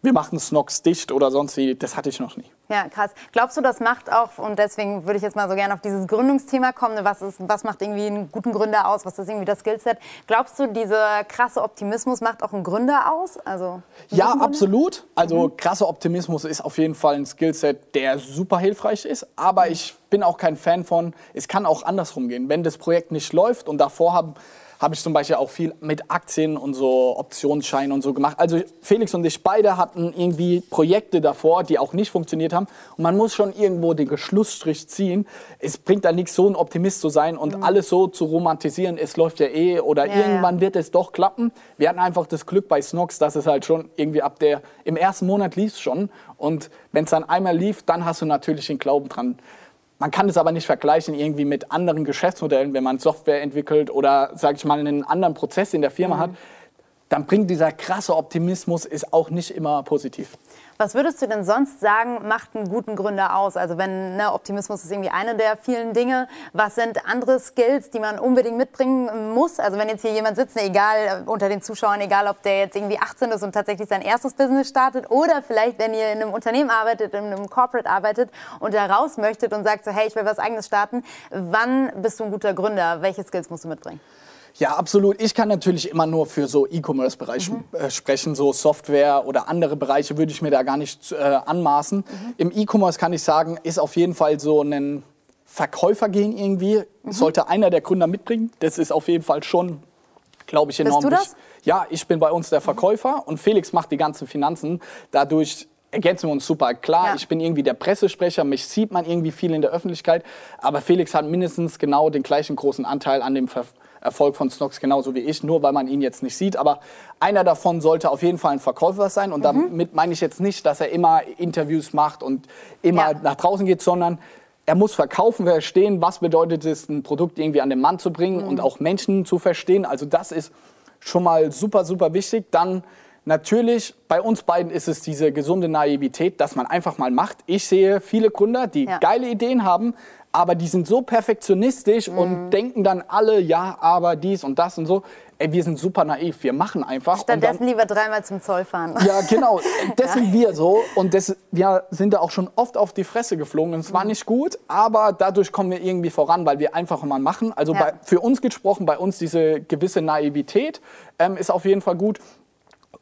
wir machen Snox dicht oder sonst wie, das hatte ich noch nie. Ja, krass. Glaubst du, das macht auch, und deswegen würde ich jetzt mal so gerne auf dieses Gründungsthema kommen, ne, was, ist, was macht irgendwie einen guten Gründer aus, was ist irgendwie das Skillset? Glaubst du, dieser krasse Optimismus macht auch einen Gründer aus? Also, ja, absolut. Also mhm. krasser Optimismus ist auf jeden Fall ein Skillset, der super hilfreich ist, aber mhm. ich bin auch kein Fan von, es kann auch andersrum gehen. Wenn das Projekt nicht läuft und davor haben habe ich zum Beispiel auch viel mit Aktien und so Optionsscheinen und so gemacht. Also Felix und ich beide hatten irgendwie Projekte davor, die auch nicht funktioniert haben. Und man muss schon irgendwo den Geschlussstrich ziehen. Es bringt da nichts, so ein Optimist zu sein und mhm. alles so zu romantisieren, es läuft ja eh oder ja, irgendwann ja. wird es doch klappen. Wir hatten einfach das Glück bei Snox, dass es halt schon irgendwie ab der, im ersten Monat lief es schon. Und wenn es dann einmal lief, dann hast du natürlich den Glauben dran. Man kann es aber nicht vergleichen irgendwie mit anderen Geschäftsmodellen, wenn man Software entwickelt oder, sage ich mal, einen anderen Prozess in der Firma mhm. hat. Dann bringt dieser krasse Optimismus ist auch nicht immer positiv. Was würdest du denn sonst sagen, macht einen guten Gründer aus? Also wenn ne, Optimismus ist irgendwie eine der vielen Dinge. Was sind andere Skills, die man unbedingt mitbringen muss? Also wenn jetzt hier jemand sitzt, egal äh, unter den Zuschauern, egal ob der jetzt irgendwie 18 ist und tatsächlich sein erstes Business startet oder vielleicht, wenn ihr in einem Unternehmen arbeitet, in einem Corporate arbeitet und da raus möchtet und sagt so, hey, ich will was eigenes starten. Wann bist du ein guter Gründer? Welche Skills musst du mitbringen? Ja, absolut. Ich kann natürlich immer nur für so E-Commerce-Bereiche mhm. äh, sprechen, so Software oder andere Bereiche würde ich mir da gar nicht äh, anmaßen. Mhm. Im E-Commerce kann ich sagen, ist auf jeden Fall so ein Verkäufergehen irgendwie. Mhm. Sollte einer der Gründer mitbringen. Das ist auf jeden Fall schon, glaube ich, enorm das? ja, ich bin bei uns der Verkäufer und Felix macht die ganzen Finanzen. Dadurch ergänzen wir uns super. Klar, Ja. ich bin irgendwie der Pressesprecher, mich sieht man irgendwie viel in der Öffentlichkeit, aber Felix hat mindestens genau den gleichen großen Anteil an dem Ver Erfolg von Snox, genauso wie ich, nur weil man ihn jetzt nicht sieht. Aber einer davon sollte auf jeden Fall ein Verkäufer sein und Mhm. damit meine ich jetzt nicht, dass er immer Interviews macht und immer Ja. nach draußen geht, sondern er muss verkaufen, verstehen, was bedeutet es, ein Produkt irgendwie an den Mann zu bringen Mhm. und auch Menschen zu verstehen. Also das ist schon mal super, super wichtig. Dann natürlich, bei uns beiden ist es diese gesunde Naivität, dass man einfach mal macht. Ich sehe viele Gründer, die Ja. geile Ideen haben, aber die sind so perfektionistisch Mhm. und denken dann alle, ja, aber dies und das und so. Ey, wir sind super naiv, wir machen einfach. und dann- Stattdessen lieber dreimal zum Zoll fahren. ja, genau. Das sind wir so. Und das, wir sind da auch schon oft auf die Fresse geflogen. Und es Mhm. war nicht gut, aber dadurch kommen wir irgendwie voran, weil wir einfach mal machen. Also Ja. bei, für uns gesprochen, bei uns diese gewisse Naivität ähm, ist auf jeden Fall gut.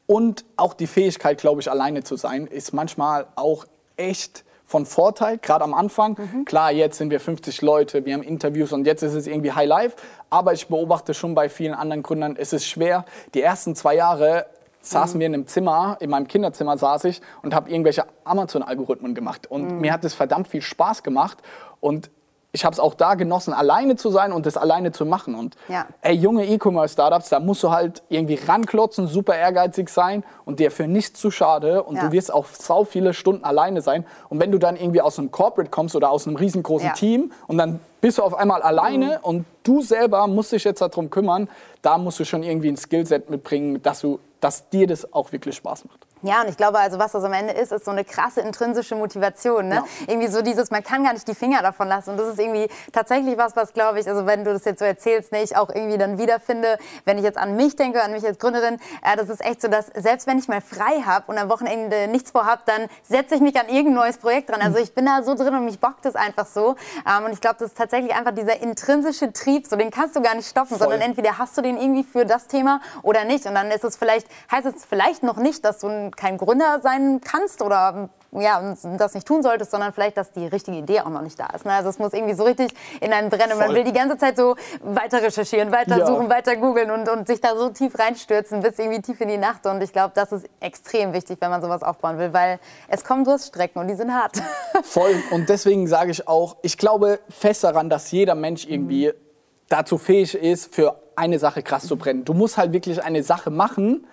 Und auch die Fähigkeit, glaube ich, alleine zu sein, ist manchmal auch echt von Vorteil, gerade am Anfang. Klar, jetzt sind wir 50 Leute, wir haben Interviews und jetzt ist es irgendwie High Life. Aber ich beobachte schon bei vielen anderen Gründern, es ist schwer. Die ersten zwei Jahre saßen wir in einem Zimmer, in meinem Kinderzimmer saß ich und habe irgendwelche Amazon-Algorithmen gemacht. Und mir hat es verdammt viel Spaß gemacht. Und ich habe es auch da genossen, alleine zu sein und das alleine zu machen. Und Ja. ey, junge E-Commerce-Startups, da musst du halt irgendwie ranklotzen, super ehrgeizig sein und dir für nichts zu schade. Und Ja. du wirst auch sau viele Stunden alleine sein. Und wenn du dann irgendwie aus einem Corporate kommst oder aus einem riesengroßen Ja. Team und dann bist du auf einmal alleine und du selber musst dich jetzt darum kümmern, da musst du schon irgendwie ein Skillset mitbringen, dass, du, dass dir das auch wirklich Spaß macht. Ja, und ich glaube, also was das am Ende ist, ist so eine krasse intrinsische Motivation. Ne? Ja. Irgendwie so dieses, man kann gar nicht die Finger davon lassen. Und das ist irgendwie tatsächlich was, was glaube ich, also wenn du das jetzt so erzählst, ne, ich auch irgendwie dann wiederfinde, wenn ich jetzt an mich denke, an mich als Gründerin, äh, das ist echt so, dass selbst wenn ich mal frei habe und am Wochenende nichts vorhab, dann setze ich mich an irgendein neues Projekt dran. Also ich bin da so drin und mich bockt es einfach so. Ähm, und ich glaube, das ist tatsächlich einfach dieser intrinsische Trieb, so den kannst du gar nicht stoppen, Voll. sondern entweder hast du den irgendwie für das Thema oder nicht. Und dann ist es vielleicht, heißt es vielleicht noch nicht, dass du ein- kein Gründer sein kannst oder ja, das nicht tun solltest, sondern vielleicht, dass die richtige Idee auch noch nicht da ist. Ne? Also es muss irgendwie so richtig in einem brennen. Und Man Voll. will die ganze Zeit so weiter recherchieren, weiter Ja. suchen, weiter googeln und, und sich da so tief reinstürzen bis irgendwie tief in die Nacht. Und ich glaube, das ist extrem wichtig, wenn man sowas aufbauen will, weil es kommen Durststrecken und die sind hart. Voll. Und deswegen sage ich auch, ich glaube fest daran, dass jeder Mensch irgendwie dazu fähig ist, für eine Sache krass zu brennen. Du musst halt wirklich eine Sache machen,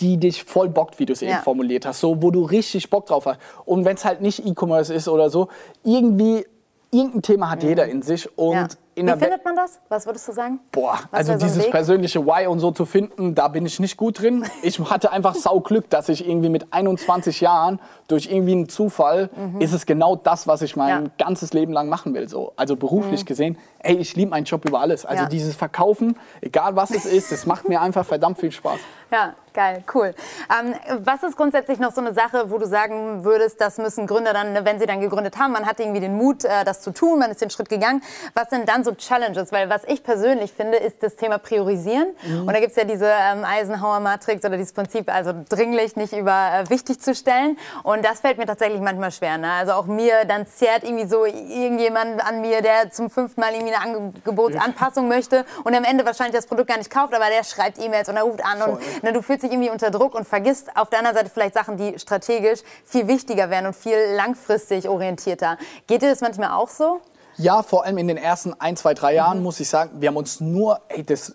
die dich voll bockt, wie du es Ja. eben formuliert hast, so wo du richtig Bock drauf hast. Und wenn es halt nicht E-Commerce ist oder so, irgendwie irgendein Thema hat jeder in sich und Mhm. Ja. in Wie findet man das? Was würdest du sagen? Boah, Was also so dieses Weg? persönliche Why und so zu finden, da bin ich nicht gut drin. Ich hatte einfach sau Glück, dass ich irgendwie mit 21 Jahren durch irgendwie einen Zufall ist es genau das, was ich mein Mhm. Ja. Mhm. ganzes Leben lang machen will. So. Also beruflich gesehen, ey, ich liebe meinen Job über alles. Also Ja. dieses Verkaufen, egal was es ist, das macht mir einfach verdammt viel Spaß. Ja, geil, cool. Ähm, was ist grundsätzlich noch so eine Sache, wo du sagen würdest, das müssen Gründer dann, wenn sie dann gegründet haben, man hat irgendwie den Mut, äh, das zu tun, man ist den Schritt gegangen. Was sind dann so Challenges? Weil was ich persönlich finde, ist das Thema Priorisieren. Und da gibt es ja diese ähm, Eisenhower-Matrix oder dieses Prinzip, also dringlich nicht über äh, wichtig zu stellen. Und das fällt mir tatsächlich manchmal schwer. Ne? Also auch mir, dann zerrt irgendwie so irgendjemand an mir, der zum fünften Mal irgendwie eine Angebotsanpassung möchte und am Ende wahrscheinlich das Produkt gar nicht kauft, aber der schreibt E-Mails und er ruft an und Voll. ne, du fühlst dich irgendwie unter Druck und vergisst auf der anderen Seite vielleicht Sachen, die strategisch viel wichtiger wären und viel langfristig orientierter. Geht dir das manchmal auch so? Ja, vor allem in den ersten ein, zwei, drei Jahren muss ich sagen, wir haben uns nur, ey, das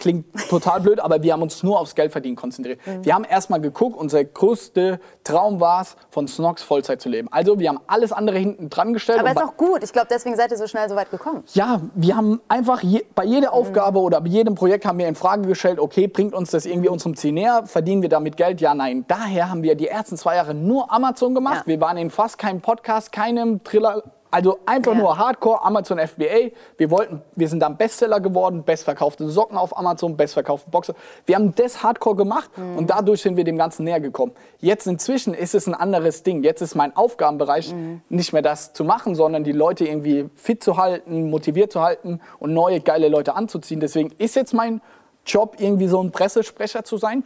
klingt total blöd, aber wir haben uns nur aufs Geldverdienen konzentriert. Wir haben erstmal geguckt, unser größter Traum war es, von Snox Vollzeit zu leben. Also wir haben alles andere hinten dran gestellt. Aber ist auch gut. Ich glaube, deswegen seid ihr so schnell so weit gekommen. ja, wir haben einfach je, bei jeder Aufgabe oder bei jedem Projekt haben wir in Frage gestellt, okay, bringt uns das irgendwie unserem Ziel näher? Verdienen wir damit Geld? Ja, nein. Daher haben wir die ersten zwei Jahre nur Amazon gemacht. Ja. Wir waren in fast keinem Podcast, keinem Thriller. Also einfach Ja. nur Hardcore, Amazon FBA. Wir wollten, wir sind dann Bestseller geworden, bestverkaufte Socken auf Amazon, bestverkaufte Boxer. Wir haben das Hardcore gemacht Mhm. und dadurch sind wir dem Ganzen näher gekommen. Jetzt inzwischen ist es ein anderes Ding. Jetzt ist mein Aufgabenbereich Mhm. nicht mehr das zu machen, sondern die Leute irgendwie fit zu halten, motiviert zu halten und neue geile Leute anzuziehen. Deswegen ist jetzt mein Job irgendwie so ein Pressesprecher zu sein.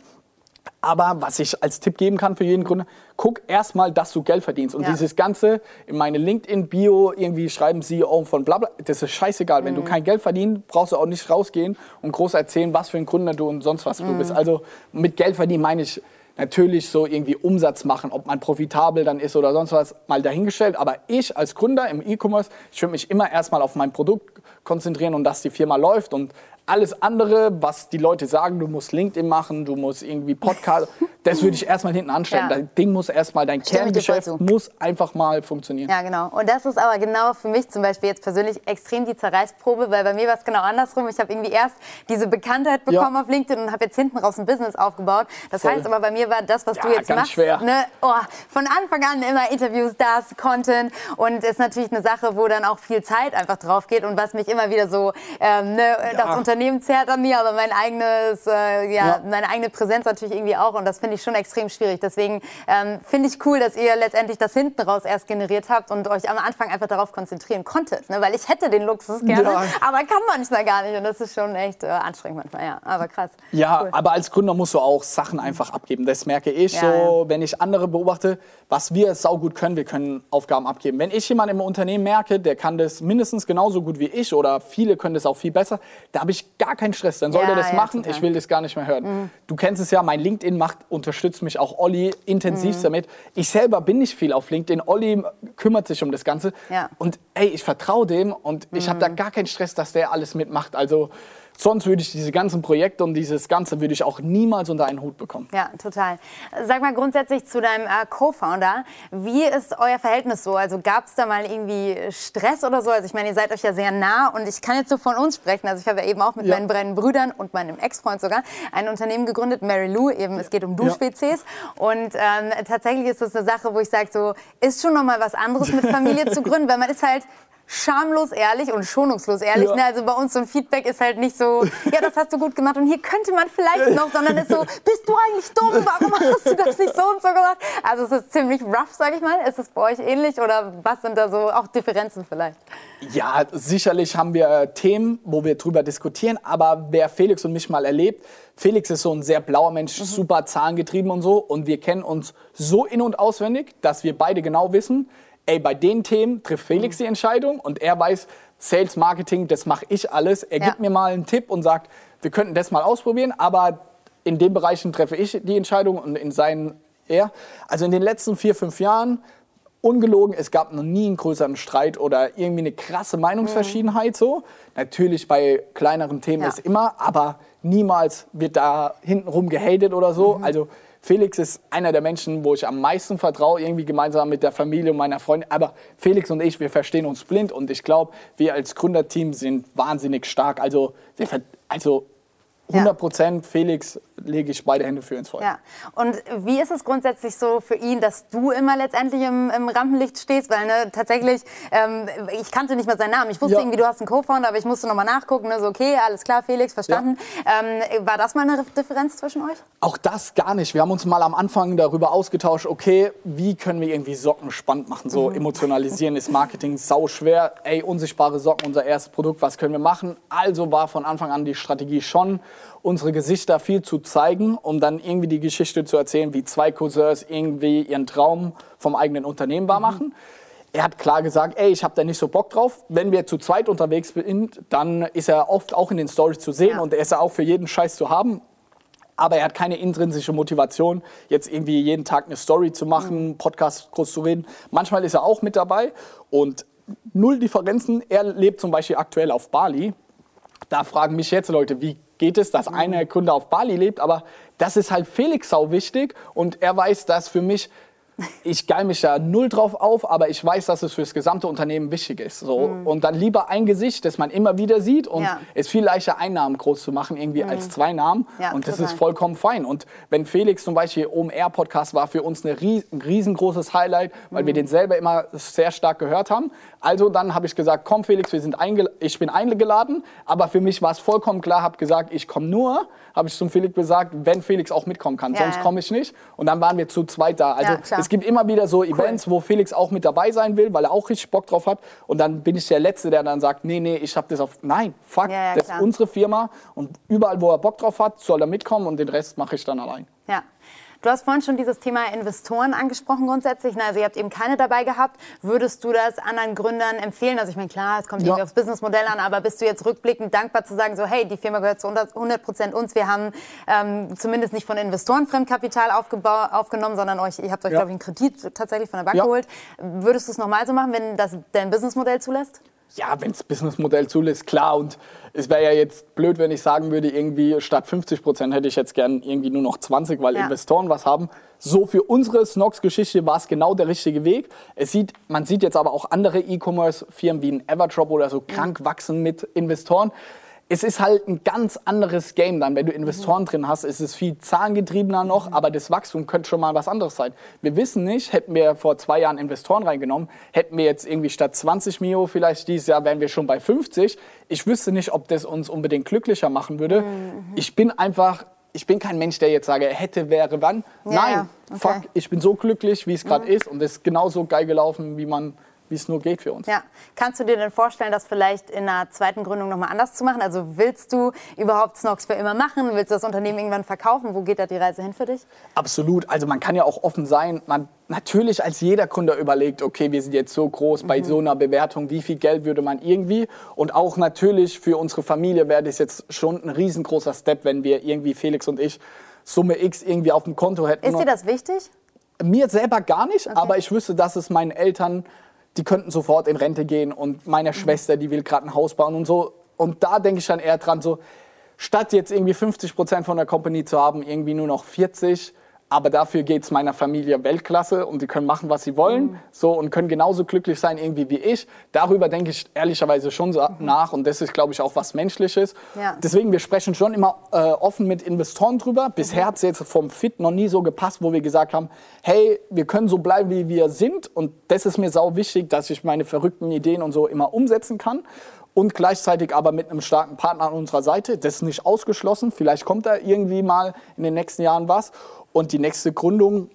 Aber was ich als Tipp geben kann für jeden Gründer, guck erstmal, dass du Geld verdienst. Und Ja. dieses Ganze in meine LinkedIn-Bio irgendwie schreiben CEO von bla bla, das ist scheißegal. Wenn du kein Geld verdienst, brauchst du auch nicht rausgehen und groß erzählen, was für ein Gründer du und sonst was du bist. Also mit Geld verdienen meine ich natürlich so irgendwie Umsatz machen, ob man profitabel dann ist oder sonst was, mal dahingestellt. Aber ich als Gründer im E-Commerce, ich würde mich immer erstmal auf mein Produkt konzentrieren und dass die Firma läuft und alles andere, was die Leute sagen, du musst LinkedIn machen, du musst irgendwie Podcast, das würde ich erstmal hinten anstellen. Ja. Dein Ding muss erstmal, dein Stimme Kerngeschäft muss einfach mal funktionieren. Ja, genau. Und das ist aber genau für mich zum Beispiel jetzt persönlich extrem die Zerreißprobe, weil bei mir war es genau andersrum. Ich habe irgendwie erst diese Bekanntheit bekommen Ja. auf LinkedIn und habe jetzt hinten raus ein Business aufgebaut. Das Voll. heißt aber bei mir war das, was du Ja, jetzt ganz machst, schwer. Ne, oh, von Anfang an immer Interviews, das, Content und ist natürlich eine Sache, wo dann auch viel Zeit einfach drauf geht und was mich immer wieder so, ähm, ne, das Unternehmen zerrt an mir, aber mein eigenes, äh, ja, Ja. meine eigene Präsenz natürlich irgendwie auch und das finde ich schon extrem schwierig. Deswegen ähm, finde ich cool, dass ihr letztendlich das hinten raus erst generiert habt und euch am Anfang einfach darauf konzentrieren konntet, ne? weil ich hätte den Luxus gerne, Ja. aber kann manchmal gar nicht und das ist schon echt äh, anstrengend manchmal, ja, aber krass. Ja, Cool. aber als Gründer musst du auch Sachen einfach abgeben. Das merke ich so, wenn ich andere beobachte, was wir saugut können, wir können Aufgaben abgeben. Wenn ich jemanden im Unternehmen merke, der kann das mindestens genauso gut wie ich oder viele können das auch viel besser, da habe ich gar keinen Stress. Dann soll Ja, der das ja, machen, total. ich will das gar nicht mehr hören. Du kennst es ja, mein LinkedIn macht, unterstützt mich auch Olli intensivst Mhm. damit. Ich selber bin nicht viel auf LinkedIn. Olli kümmert sich um das Ganze. Ja. Und ey, ich vertraue dem und ich habe da Mhm. gar keinen Stress, dass der alles mitmacht. Also sonst würde ich diese ganzen Projekte und dieses Ganze würde ich auch niemals unter einen Hut bekommen. Ja, total. Sag mal grundsätzlich zu deinem äh, Co-Founder, wie ist euer Verhältnis so? Also gab es da mal irgendwie Stress oder so? Also ich meine, ihr seid euch ja sehr nah und ich kann jetzt so von uns sprechen. Also ich habe ja eben auch mit Ja. meinen beiden Brüdern und meinem Ex-Freund sogar ein Unternehmen gegründet, Mary Lou, eben es geht um Dusch-WCs. Und ähm, tatsächlich ist das eine Sache, wo ich sage, so ist schon noch mal was anderes mit Familie zu gründen, weil man ist halt schamlos ehrlich und schonungslos ehrlich. Ja. Ne? Also bei uns so ein Feedback ist halt nicht so, ja, das hast du gut gemacht und hier könnte man vielleicht noch, sondern ist so, bist du eigentlich dumm? Warum hast du das nicht so und so gemacht? Also es ist ziemlich rough, sage ich mal. Ist es bei euch ähnlich oder was sind da so auch Differenzen vielleicht? Ja, sicherlich haben wir äh, Themen, wo wir drüber diskutieren, aber wer Felix und mich mal erlebt, Felix ist so ein sehr blauer Mensch, Mhm. super zahlengetrieben und so und wir kennen uns so in- und auswendig, dass wir beide genau wissen, ey, bei den Themen trifft Felix Mhm. die Entscheidung und er weiß, Sales, Marketing, das mache ich alles. Er Ja. gibt mir mal einen Tipp und sagt, wir könnten das mal ausprobieren, aber in den Bereichen treffe ich die Entscheidung und in seinen er. Also in den letzten vier, fünf Jahren ungelogen, es gab noch nie einen größeren Streit oder irgendwie eine krasse Meinungsverschiedenheit so. Natürlich bei kleineren Themen Ja. ist immer, aber niemals wird da hintenrum gehatet oder so. Also Felix ist einer der Menschen, wo ich am meisten vertraue, irgendwie gemeinsam mit der Familie und meiner Freundin. Aber Felix und ich, wir verstehen uns blind und ich glaube, wir als Gründerteam sind wahnsinnig stark. Also, wir, also 100 Prozent Felix lege ich beide Hände für ins Feuer. Ja. Und wie ist es grundsätzlich so für ihn, dass du immer letztendlich im, im Rampenlicht stehst? Weil ne, tatsächlich, ähm, ich kannte nicht mal seinen Namen. Ich wusste Ja. irgendwie, du hast einen Co-Founder, aber ich musste nochmal nachgucken. Ne, so, okay, alles klar, Felix, verstanden. Ähm, war das mal eine Differenz zwischen euch? Auch das gar nicht. Wir haben uns mal am Anfang darüber ausgetauscht, okay, wie können wir irgendwie Socken spannend machen? So emotionalisieren ist Marketing sau schwer. Ey, unsichtbare Socken, unser erstes Produkt, was können wir machen? Also war von Anfang an die Strategie schon, unsere Gesichter viel zu zeigen, um dann irgendwie die Geschichte zu erzählen, wie zwei Cousins irgendwie ihren Traum vom eigenen Unternehmen wahr machen. Er hat klar gesagt, ey, ich habe da nicht so Bock drauf. Wenn wir zu zweit unterwegs sind, dann ist er oft auch in den Stories zu sehen Ja. und er ist ja auch für jeden Scheiß zu haben aber er hat keine intrinsische Motivation, jetzt irgendwie jeden Tag eine Story zu machen, Podcast groß zu reden. Manchmal ist er auch mit dabei und null Differenzen. Er lebt zum Beispiel aktuell auf Bali. Da fragen mich jetzt Leute, wie geht es, dass einer Kunde auf Bali lebt, aber das ist halt Felix sau wichtig und er weiß, dass für mich ich geil mich da null drauf auf, aber ich weiß, dass es für das gesamte Unternehmen wichtig ist. So. Und dann lieber ein Gesicht, das man immer wieder sieht und Ja. es ist viel leichter, einen Namen groß zu machen, irgendwie als zwei Namen. Ja, und das total. ist vollkommen fein. Und wenn Felix zum Beispiel OMR-Podcast war für uns eine ries ein riesengroßes Highlight, weil wir den selber immer sehr stark gehört haben. Also dann habe ich gesagt, komm Felix, wir sind ich bin eingeladen, aber für mich war es vollkommen klar, habe gesagt, ich komme nur, habe ich zum Felix gesagt, wenn Felix auch mitkommen kann, Ja, sonst komme ich nicht. Und dann waren wir zu zweit da. Also. Es gibt immer wieder so Events, wo Felix auch mit dabei sein will, weil er auch richtig Bock drauf hat. Und dann bin ich der Letzte, der dann sagt, nee, nee, ich habe das auf... Nein, fuck, Ja, ja, das klar. ist unsere Firma. Und überall, wo er Bock drauf hat, soll er mitkommen und den Rest mache ich dann allein. Ja. Du hast vorhin schon dieses Thema Investoren angesprochen grundsätzlich. Also ihr habt eben keine dabei gehabt. Würdest du das anderen Gründern empfehlen? Also ich meine, klar, es kommt ja. irgendwie aufs Businessmodell an, aber bist du jetzt rückblickend dankbar zu sagen, so hey, die Firma gehört zu 100 Prozent uns. Wir haben ähm, zumindest nicht von Investoren Fremdkapital aufgenommen, sondern euch, ihr habt euch, ja. glaube ich, einen Kredit tatsächlich von der Bank ja. geholt. Würdest du es nochmal so machen, wenn das dein Businessmodell zulässt? Ja, wenn das Businessmodell zulässt, klar. Und es wäre ja jetzt blöd, wenn ich sagen würde, irgendwie statt 50 Prozent hätte ich jetzt gern irgendwie nur noch 20, weil ja. Investoren was haben. So für unsere Snox-Geschichte war es genau der richtige Weg. Es sieht, man sieht jetzt aber auch andere E-Commerce-Firmen wie ein Everdrop oder so krank wachsen mit Investoren es ist halt ein ganz anderes Game dann. Wenn du Investoren mhm. drin hast, ist es viel zahlengetriebener noch, mhm. aber das Wachstum könnte schon mal was anderes sein. Wir wissen nicht, hätten wir vor zwei Jahren Investoren reingenommen, hätten wir jetzt irgendwie statt 20 Mio vielleicht dieses Jahr, wären wir schon bei 50. Ich wüsste nicht, ob das uns unbedingt glücklicher machen würde. Mhm. Ich bin einfach ich bin kein Mensch, der jetzt sage, hätte, wäre, wann. Ja, Nein, okay. fuck, ich bin so glücklich, wie es gerade mhm. ist und es ist genauso geil gelaufen, wie man wie es nur geht für uns. Ja. Kannst du dir denn vorstellen, das vielleicht in einer zweiten Gründung nochmal anders zu machen? Also willst du überhaupt Snox für immer machen? Willst du das Unternehmen irgendwann verkaufen? Wo geht da die Reise hin für dich? Absolut. Also man kann ja auch offen sein. Man natürlich als jeder Kunde überlegt, okay, wir sind jetzt so groß bei mhm. so einer Bewertung, wie viel Geld würde man irgendwie? Und auch natürlich für unsere Familie wäre das jetzt schon ein riesengroßer Step, wenn wir irgendwie Felix und ich Summe X irgendwie auf dem Konto hätten. Ist dir das wichtig? Mir selber gar nicht, okay. aber ich wüsste, dass es meinen Eltern die könnten sofort in Rente gehen und meine mhm. Schwester, die will gerade ein Haus bauen und so. Und da denke ich dann eher dran, so statt jetzt irgendwie 50 Prozent von der Company zu haben, irgendwie nur noch 40 aber dafür geht es meiner Familie Weltklasse und die können machen, was sie wollen mhm. so, und können genauso glücklich sein irgendwie wie ich. Darüber denke ich ehrlicherweise schon so mhm. nach und das ist, glaube ich, auch was Menschliches. Ja. Deswegen, wir sprechen schon immer äh, offen mit Investoren drüber. Bisher mhm. hat es jetzt vom Fit noch nie so gepasst, wo wir gesagt haben, hey, wir können so bleiben, wie wir sind und das ist mir sau wichtig, dass ich meine verrückten Ideen und so immer umsetzen kann und gleichzeitig aber mit einem starken Partner an unserer Seite. Das ist nicht ausgeschlossen. Vielleicht kommt da irgendwie mal in den nächsten Jahren was. Und die nächste Gründung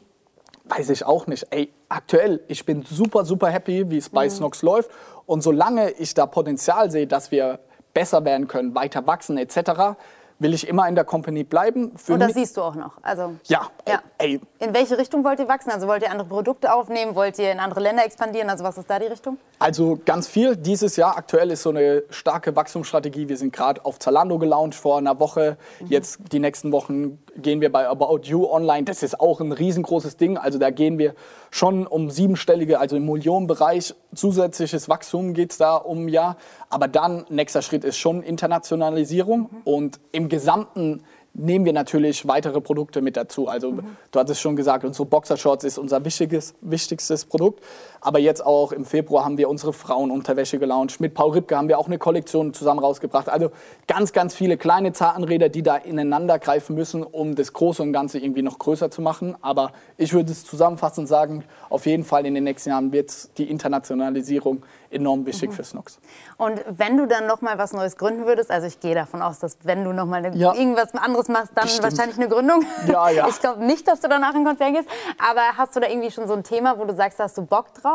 weiß ich auch nicht. Ey, aktuell, ich bin super, super happy, wie es bei mhm. Snox läuft. Und solange ich da Potenzial sehe, dass wir besser werden können, weiter wachsen etc., will ich immer in der Company bleiben. Für und das siehst du auch noch. Also, ja, ja. Ey. In welche Richtung wollt ihr wachsen? Also wollt ihr andere Produkte aufnehmen? Wollt ihr in andere Länder expandieren? Also was ist da die Richtung? Also ganz viel. Dieses Jahr aktuell ist so eine starke Wachstumsstrategie. Wir sind gerade auf Zalando gelauncht vor einer Woche. Mhm. Jetzt die nächsten Wochen gehen wir bei About You online. Das ist auch ein riesengroßes Ding. Also da gehen wir schon um siebenstellige, also im Millionenbereich. Zusätzliches Wachstum geht es da um ja. Aber dann, nächster Schritt ist schon Internationalisierung. Mhm. Und im gesamten nehmen wir natürlich weitere Produkte mit dazu. Also mhm. du hattest schon gesagt, unsere Boxershorts ist unser wichtiges, wichtigstes Produkt. Aber jetzt auch im Februar haben wir unsere Frauenunterwäsche gelauncht. Mit Paul Ripke haben wir auch eine Kollektion zusammen rausgebracht. Also ganz, ganz viele kleine Zahnräder, die da ineinander greifen müssen, um das Große und Ganze irgendwie noch größer zu machen. Aber ich würde es zusammenfassend sagen, auf jeden Fall in den nächsten Jahren wird die Internationalisierung enorm wichtig mhm. für Snox. Und wenn du dann noch mal was Neues gründen würdest, also ich gehe davon aus, dass wenn du noch mal ja. irgendwas anderes machst, dann Bestimmt. wahrscheinlich eine Gründung. Ja, ja. Ich glaube nicht, dass du danach in Konzern gehst, aber hast du da irgendwie schon so ein Thema, wo du sagst, hast du Bock drauf?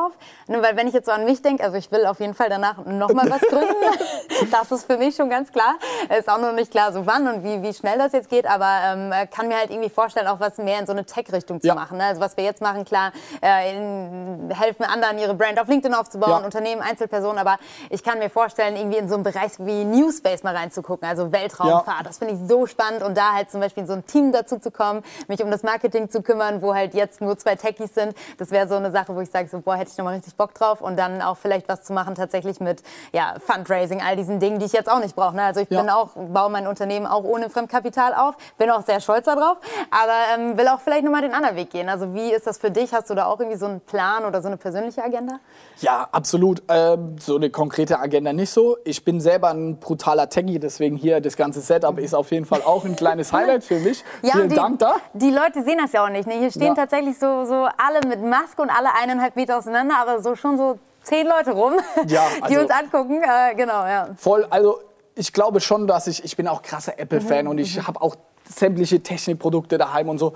Nur weil wenn ich jetzt so an mich denke, also ich will auf jeden Fall danach noch mal was gründen. das ist für mich schon ganz klar. Ist auch noch nicht klar, so wann und wie, wie schnell das jetzt geht, aber ähm, kann mir halt irgendwie vorstellen, auch was mehr in so eine Tech-Richtung zu ja. machen. Ne? Also was wir jetzt machen, klar, äh, in, helfen anderen ihre Brand auf LinkedIn aufzubauen, ja. Unternehmen Einzelpersonen, aber ich kann mir vorstellen, irgendwie in so einen Bereich wie Newspace mal reinzugucken, also Weltraumfahrt. Ja. Das finde ich so spannend und da halt zum Beispiel in so ein Team dazu zu kommen, mich um das Marketing zu kümmern, wo halt jetzt nur zwei Techies sind. Das wäre so eine Sache, wo ich sage, so, boah, hätte ich noch mal richtig Bock drauf und dann auch vielleicht was zu machen tatsächlich mit ja, Fundraising, all diesen Dingen, die ich jetzt auch nicht brauche. Ne? Also ich ja. bin auch, baue mein Unternehmen auch ohne Fremdkapital auf, bin auch sehr stolz darauf, aber ähm, will auch vielleicht noch mal den anderen Weg gehen. Also wie ist das für dich? Hast du da auch irgendwie so einen Plan oder so eine persönliche Agenda? Ja, absolut. Ähm, so eine konkrete Agenda nicht so. Ich bin selber ein brutaler Techie, deswegen hier das ganze Setup ist auf jeden Fall auch ein kleines Highlight für mich. Ja, Vielen die, Dank da. Die Leute sehen das ja auch nicht. Ne? Hier stehen ja. tatsächlich so, so alle mit Maske und alle eineinhalb Meter auseinander, aber so schon so zehn Leute rum, ja, also die uns angucken. Äh, genau, ja. Voll, also ich glaube schon, dass ich, ich bin auch krasser Apple-Fan mhm. und ich mhm. habe auch sämtliche Technikprodukte daheim und so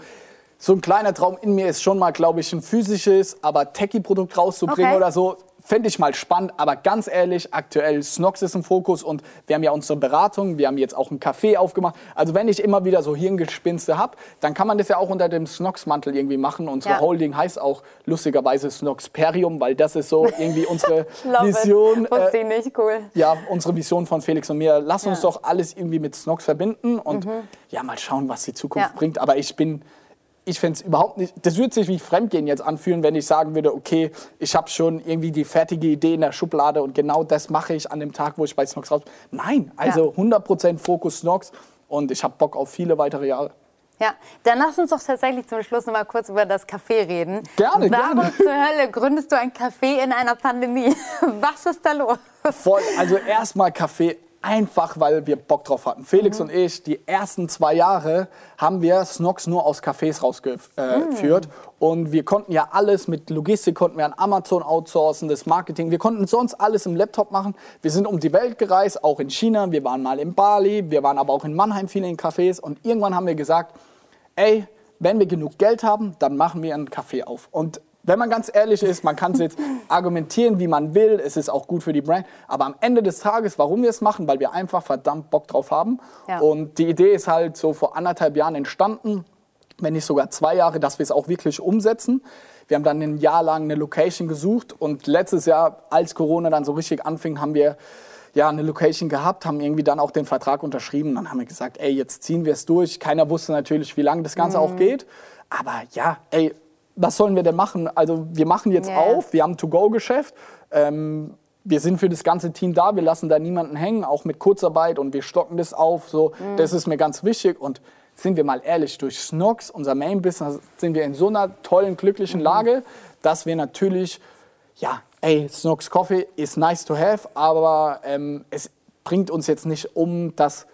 so ein kleiner Traum in mir ist schon mal, glaube ich, ein physisches, aber Techie-Produkt rauszubringen okay. oder so Fände ich mal spannend, aber ganz ehrlich, aktuell Snox ist im Fokus und wir haben ja unsere Beratung, wir haben jetzt auch ein Café aufgemacht. Also wenn ich immer wieder so Hirngespinste habe, dann kann man das ja auch unter dem Snox-Mantel irgendwie machen. Unsere Ja. Holding heißt auch lustigerweise Snoxperium, weil das ist so irgendwie unsere Love it. Vision. äh, Wusste ich nicht, cool. ja, unsere Vision von Felix und mir. Lass uns Ja. Mhm. doch alles irgendwie mit Snox verbinden und ja, mal schauen, was die Zukunft Ja. bringt. Aber ich bin, ich fände es überhaupt nicht, das würde sich wie Fremdgehen jetzt anfühlen, wenn ich sagen würde, okay, ich habe schon irgendwie die fertige Idee in der Schublade und genau das mache ich an dem Tag, wo ich bei Snox raus Nein, also 100% Fokus Snox und ich habe Bock auf viele weitere Jahre. Ja, dann lass uns doch tatsächlich zum Schluss noch mal kurz über das Café reden. Gerne, Warum gerne. zur Hölle gründest du ein Café in einer Pandemie? Was ist da los? Voll, also erstmal Kaffee, einfach weil wir Bock drauf hatten. Felix und ich, die ersten zwei Jahre haben wir Snox nur aus Cafés rausgeführt. Und wir konnten ja alles mit Logistik, konnten wir an Amazon outsourcen, das Marketing. Wir konnten sonst alles im Laptop machen. Wir sind um die Welt gereist, auch in China. Wir waren mal in Bali, wir waren aber auch in Mannheim viele in Cafés. Und irgendwann haben wir gesagt, ey, wenn wir genug Geld haben, dann machen wir einen Kaffee auf. Und wenn man ganz ehrlich ist, man kann es jetzt argumentieren, wie man will, es ist auch gut für die Brand, aber am Ende des Tages, warum wir es machen, weil wir einfach verdammt Bock drauf haben. Ja. Und die Idee ist halt so vor anderthalb Jahren entstanden, wenn nicht sogar zwei Jahre, dass wir es auch wirklich umsetzen. Wir haben dann ein Jahr lang eine Location gesucht und letztes Jahr, als Corona dann so richtig anfing, haben wir ja, eine Location gehabt, haben irgendwie dann auch den Vertrag unterschrieben. Dann haben wir gesagt, ey, jetzt ziehen wir es durch. Keiner wusste natürlich, wie lange das Ganze auch geht. Aber ja, ey, was sollen wir denn machen? Also wir machen jetzt Ja. auf, wir haben To-Go-Geschäft. Ähm, wir sind für das ganze Team da, wir lassen da niemanden hängen, auch mit Kurzarbeit und wir stocken das auf. So, Das ist mir ganz wichtig. Und sind wir mal ehrlich, durch Snox, unser Main-Business, sind wir in so einer tollen, glücklichen Lage, dass wir natürlich, ja, ey, Snox Coffee ist nice to have, aber ähm, es bringt uns jetzt nicht um, dass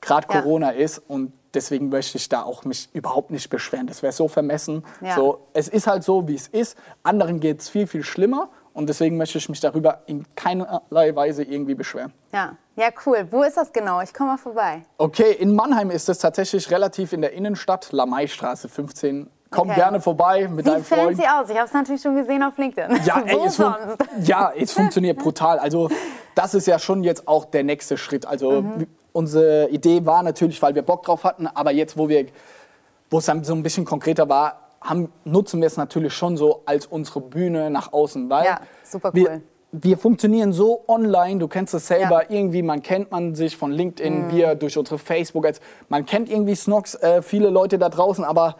gerade Ja. Corona ist und deswegen möchte ich da auch mich überhaupt nicht beschweren. Das wäre so vermessen. Ja. So, es ist halt so, wie es ist. Anderen geht es viel, viel schlimmer und deswegen möchte ich mich darüber in keinerlei Weise irgendwie beschweren. Ja, ja, cool. Wo ist das genau? Ich komme mal vorbei. Okay, in Mannheim ist es tatsächlich relativ in der Innenstadt, Lamaistraße 15. Komm Okay. gerne vorbei mit deinem Sieht Freund. fancy aus. Ich habe es natürlich schon gesehen auf LinkedIn. Ja, ey, es, fun ja, es funktioniert brutal. Also das ist ja schon jetzt auch der nächste Schritt. Also Mhm. Unsere Idee war natürlich, weil wir Bock drauf hatten, aber jetzt, wo wir, wo es dann so ein bisschen konkreter war, haben, nutzen wir es natürlich schon so als unsere Bühne nach außen, weil Ja, super wir, cool. wir funktionieren so online, du kennst es selber, Ja. Mhm. irgendwie, man kennt man sich von LinkedIn, wir durch unsere Facebook, -Ads. man kennt irgendwie Snox, äh, viele Leute da draußen, aber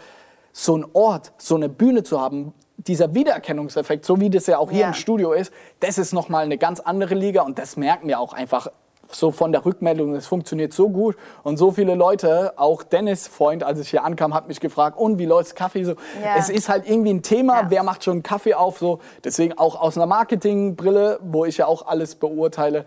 so ein Ort, so eine Bühne zu haben, dieser Wiedererkennungseffekt, so wie das ja auch hier Ja. im Studio ist, das ist nochmal eine ganz andere Liga und das merken wir auch einfach so von der Rückmeldung, es funktioniert so gut und so viele Leute, auch Dennis Freund, als ich hier ankam, hat mich gefragt, und wie läuft's Kaffee so? Ja. Es ist halt irgendwie ein Thema, Ja. wer macht schon Kaffee auf so, deswegen auch aus einer Marketingbrille, wo ich ja auch alles beurteile,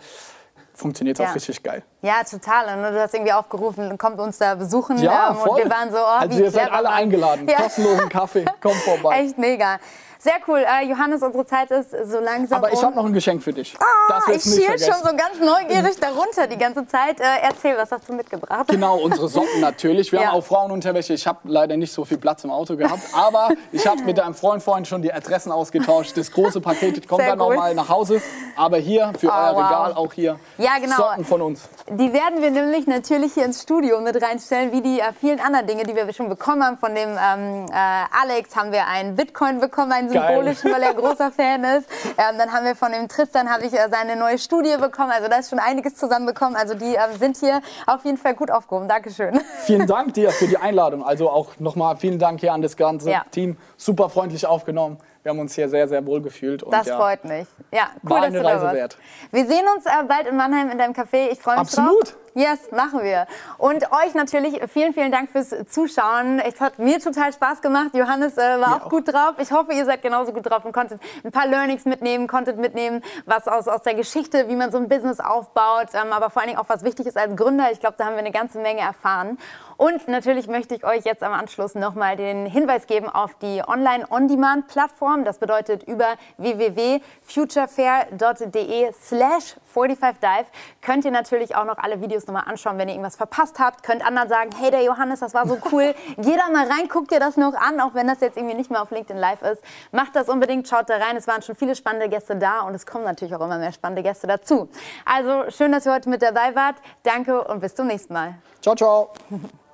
funktioniert Ja. auch richtig geil. Ja, total. Und du hast irgendwie aufgerufen, kommt uns da besuchen. Ja, ähm, voll. Und wir waren so, oh, also ihr seid alle eingeladen, kostenlosen Kaffee, kommt vorbei. Echt mega. Sehr cool. Äh, Johannes, unsere Zeit ist so langsam Aber ich um. habe noch ein Geschenk für dich. Das ich schiel schon so ganz neugierig darunter die ganze Zeit. Äh, erzähl, was hast du mitgebracht? Genau, unsere Socken natürlich. Wir Ja. haben auch Frauenunterwäsche. Ich habe leider nicht so viel Platz im Auto gehabt. Aber ich habe mit deinem Freund vorhin schon die Adressen ausgetauscht. Das große Paket kommt Sehr dann gut. nochmal nach Hause. Aber hier, für Oh, euer wow. Regal, auch hier Ja, genau. Socken von uns. Die werden wir nämlich natürlich hier ins Studio mit reinstellen, wie die äh, vielen anderen Dinge, die wir schon bekommen haben. Von dem ähm, äh, Alex haben wir einen Bitcoin bekommen, einen Geil. symbolischen, weil er großer Fan ist. Ähm, dann haben wir von dem Tristan habe ich äh, seine neue Studie bekommen. Also da ist schon einiges zusammenbekommen. Also die ähm, sind hier auf jeden Fall gut aufgehoben. Dankeschön. Vielen Dank dir für die Einladung. Also auch nochmal vielen Dank hier an das ganze Ja. Team. Super freundlich aufgenommen. Wir haben uns hier sehr, sehr wohl gefühlt. Und Das ja, freut mich. Ja, cool, War dass eine du da Reise warst. wert. Wir sehen uns äh, bald in Mannheim in deinem Café. Ich freue mich Absolut. drauf. Yes, machen wir. Und euch natürlich vielen, vielen Dank fürs Zuschauen. Es hat mir total Spaß gemacht. Johannes äh, war auch, auch. gut drauf. Ich hoffe, ihr seid genauso gut drauf und konntet ein paar Learnings mitnehmen, konntet mitnehmen, was aus, aus der Geschichte, wie man so ein Business aufbaut, ähm, aber vor allen Dingen auch, was wichtig ist als Gründer. Ich glaube, da haben wir eine ganze Menge erfahren. Und natürlich möchte ich euch jetzt am Anschluss nochmal den Hinweis geben auf die Online-On-Demand-Plattform. Das bedeutet über www.futurefair.de slash 45dive könnt ihr natürlich auch noch alle Videos nochmal anschauen, wenn ihr irgendwas verpasst habt. Könnt anderen sagen, hey, der Johannes, das war so cool. Geh da mal rein, guck dir das noch an, auch wenn das jetzt irgendwie nicht mehr auf LinkedIn Live ist. Macht das unbedingt, schaut da rein. Es waren schon viele spannende Gäste da und es kommen natürlich auch immer mehr spannende Gäste dazu. Also schön, dass ihr heute mit dabei wart. Danke und bis zum nächsten Mal. Ciao, ciao.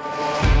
Thank you.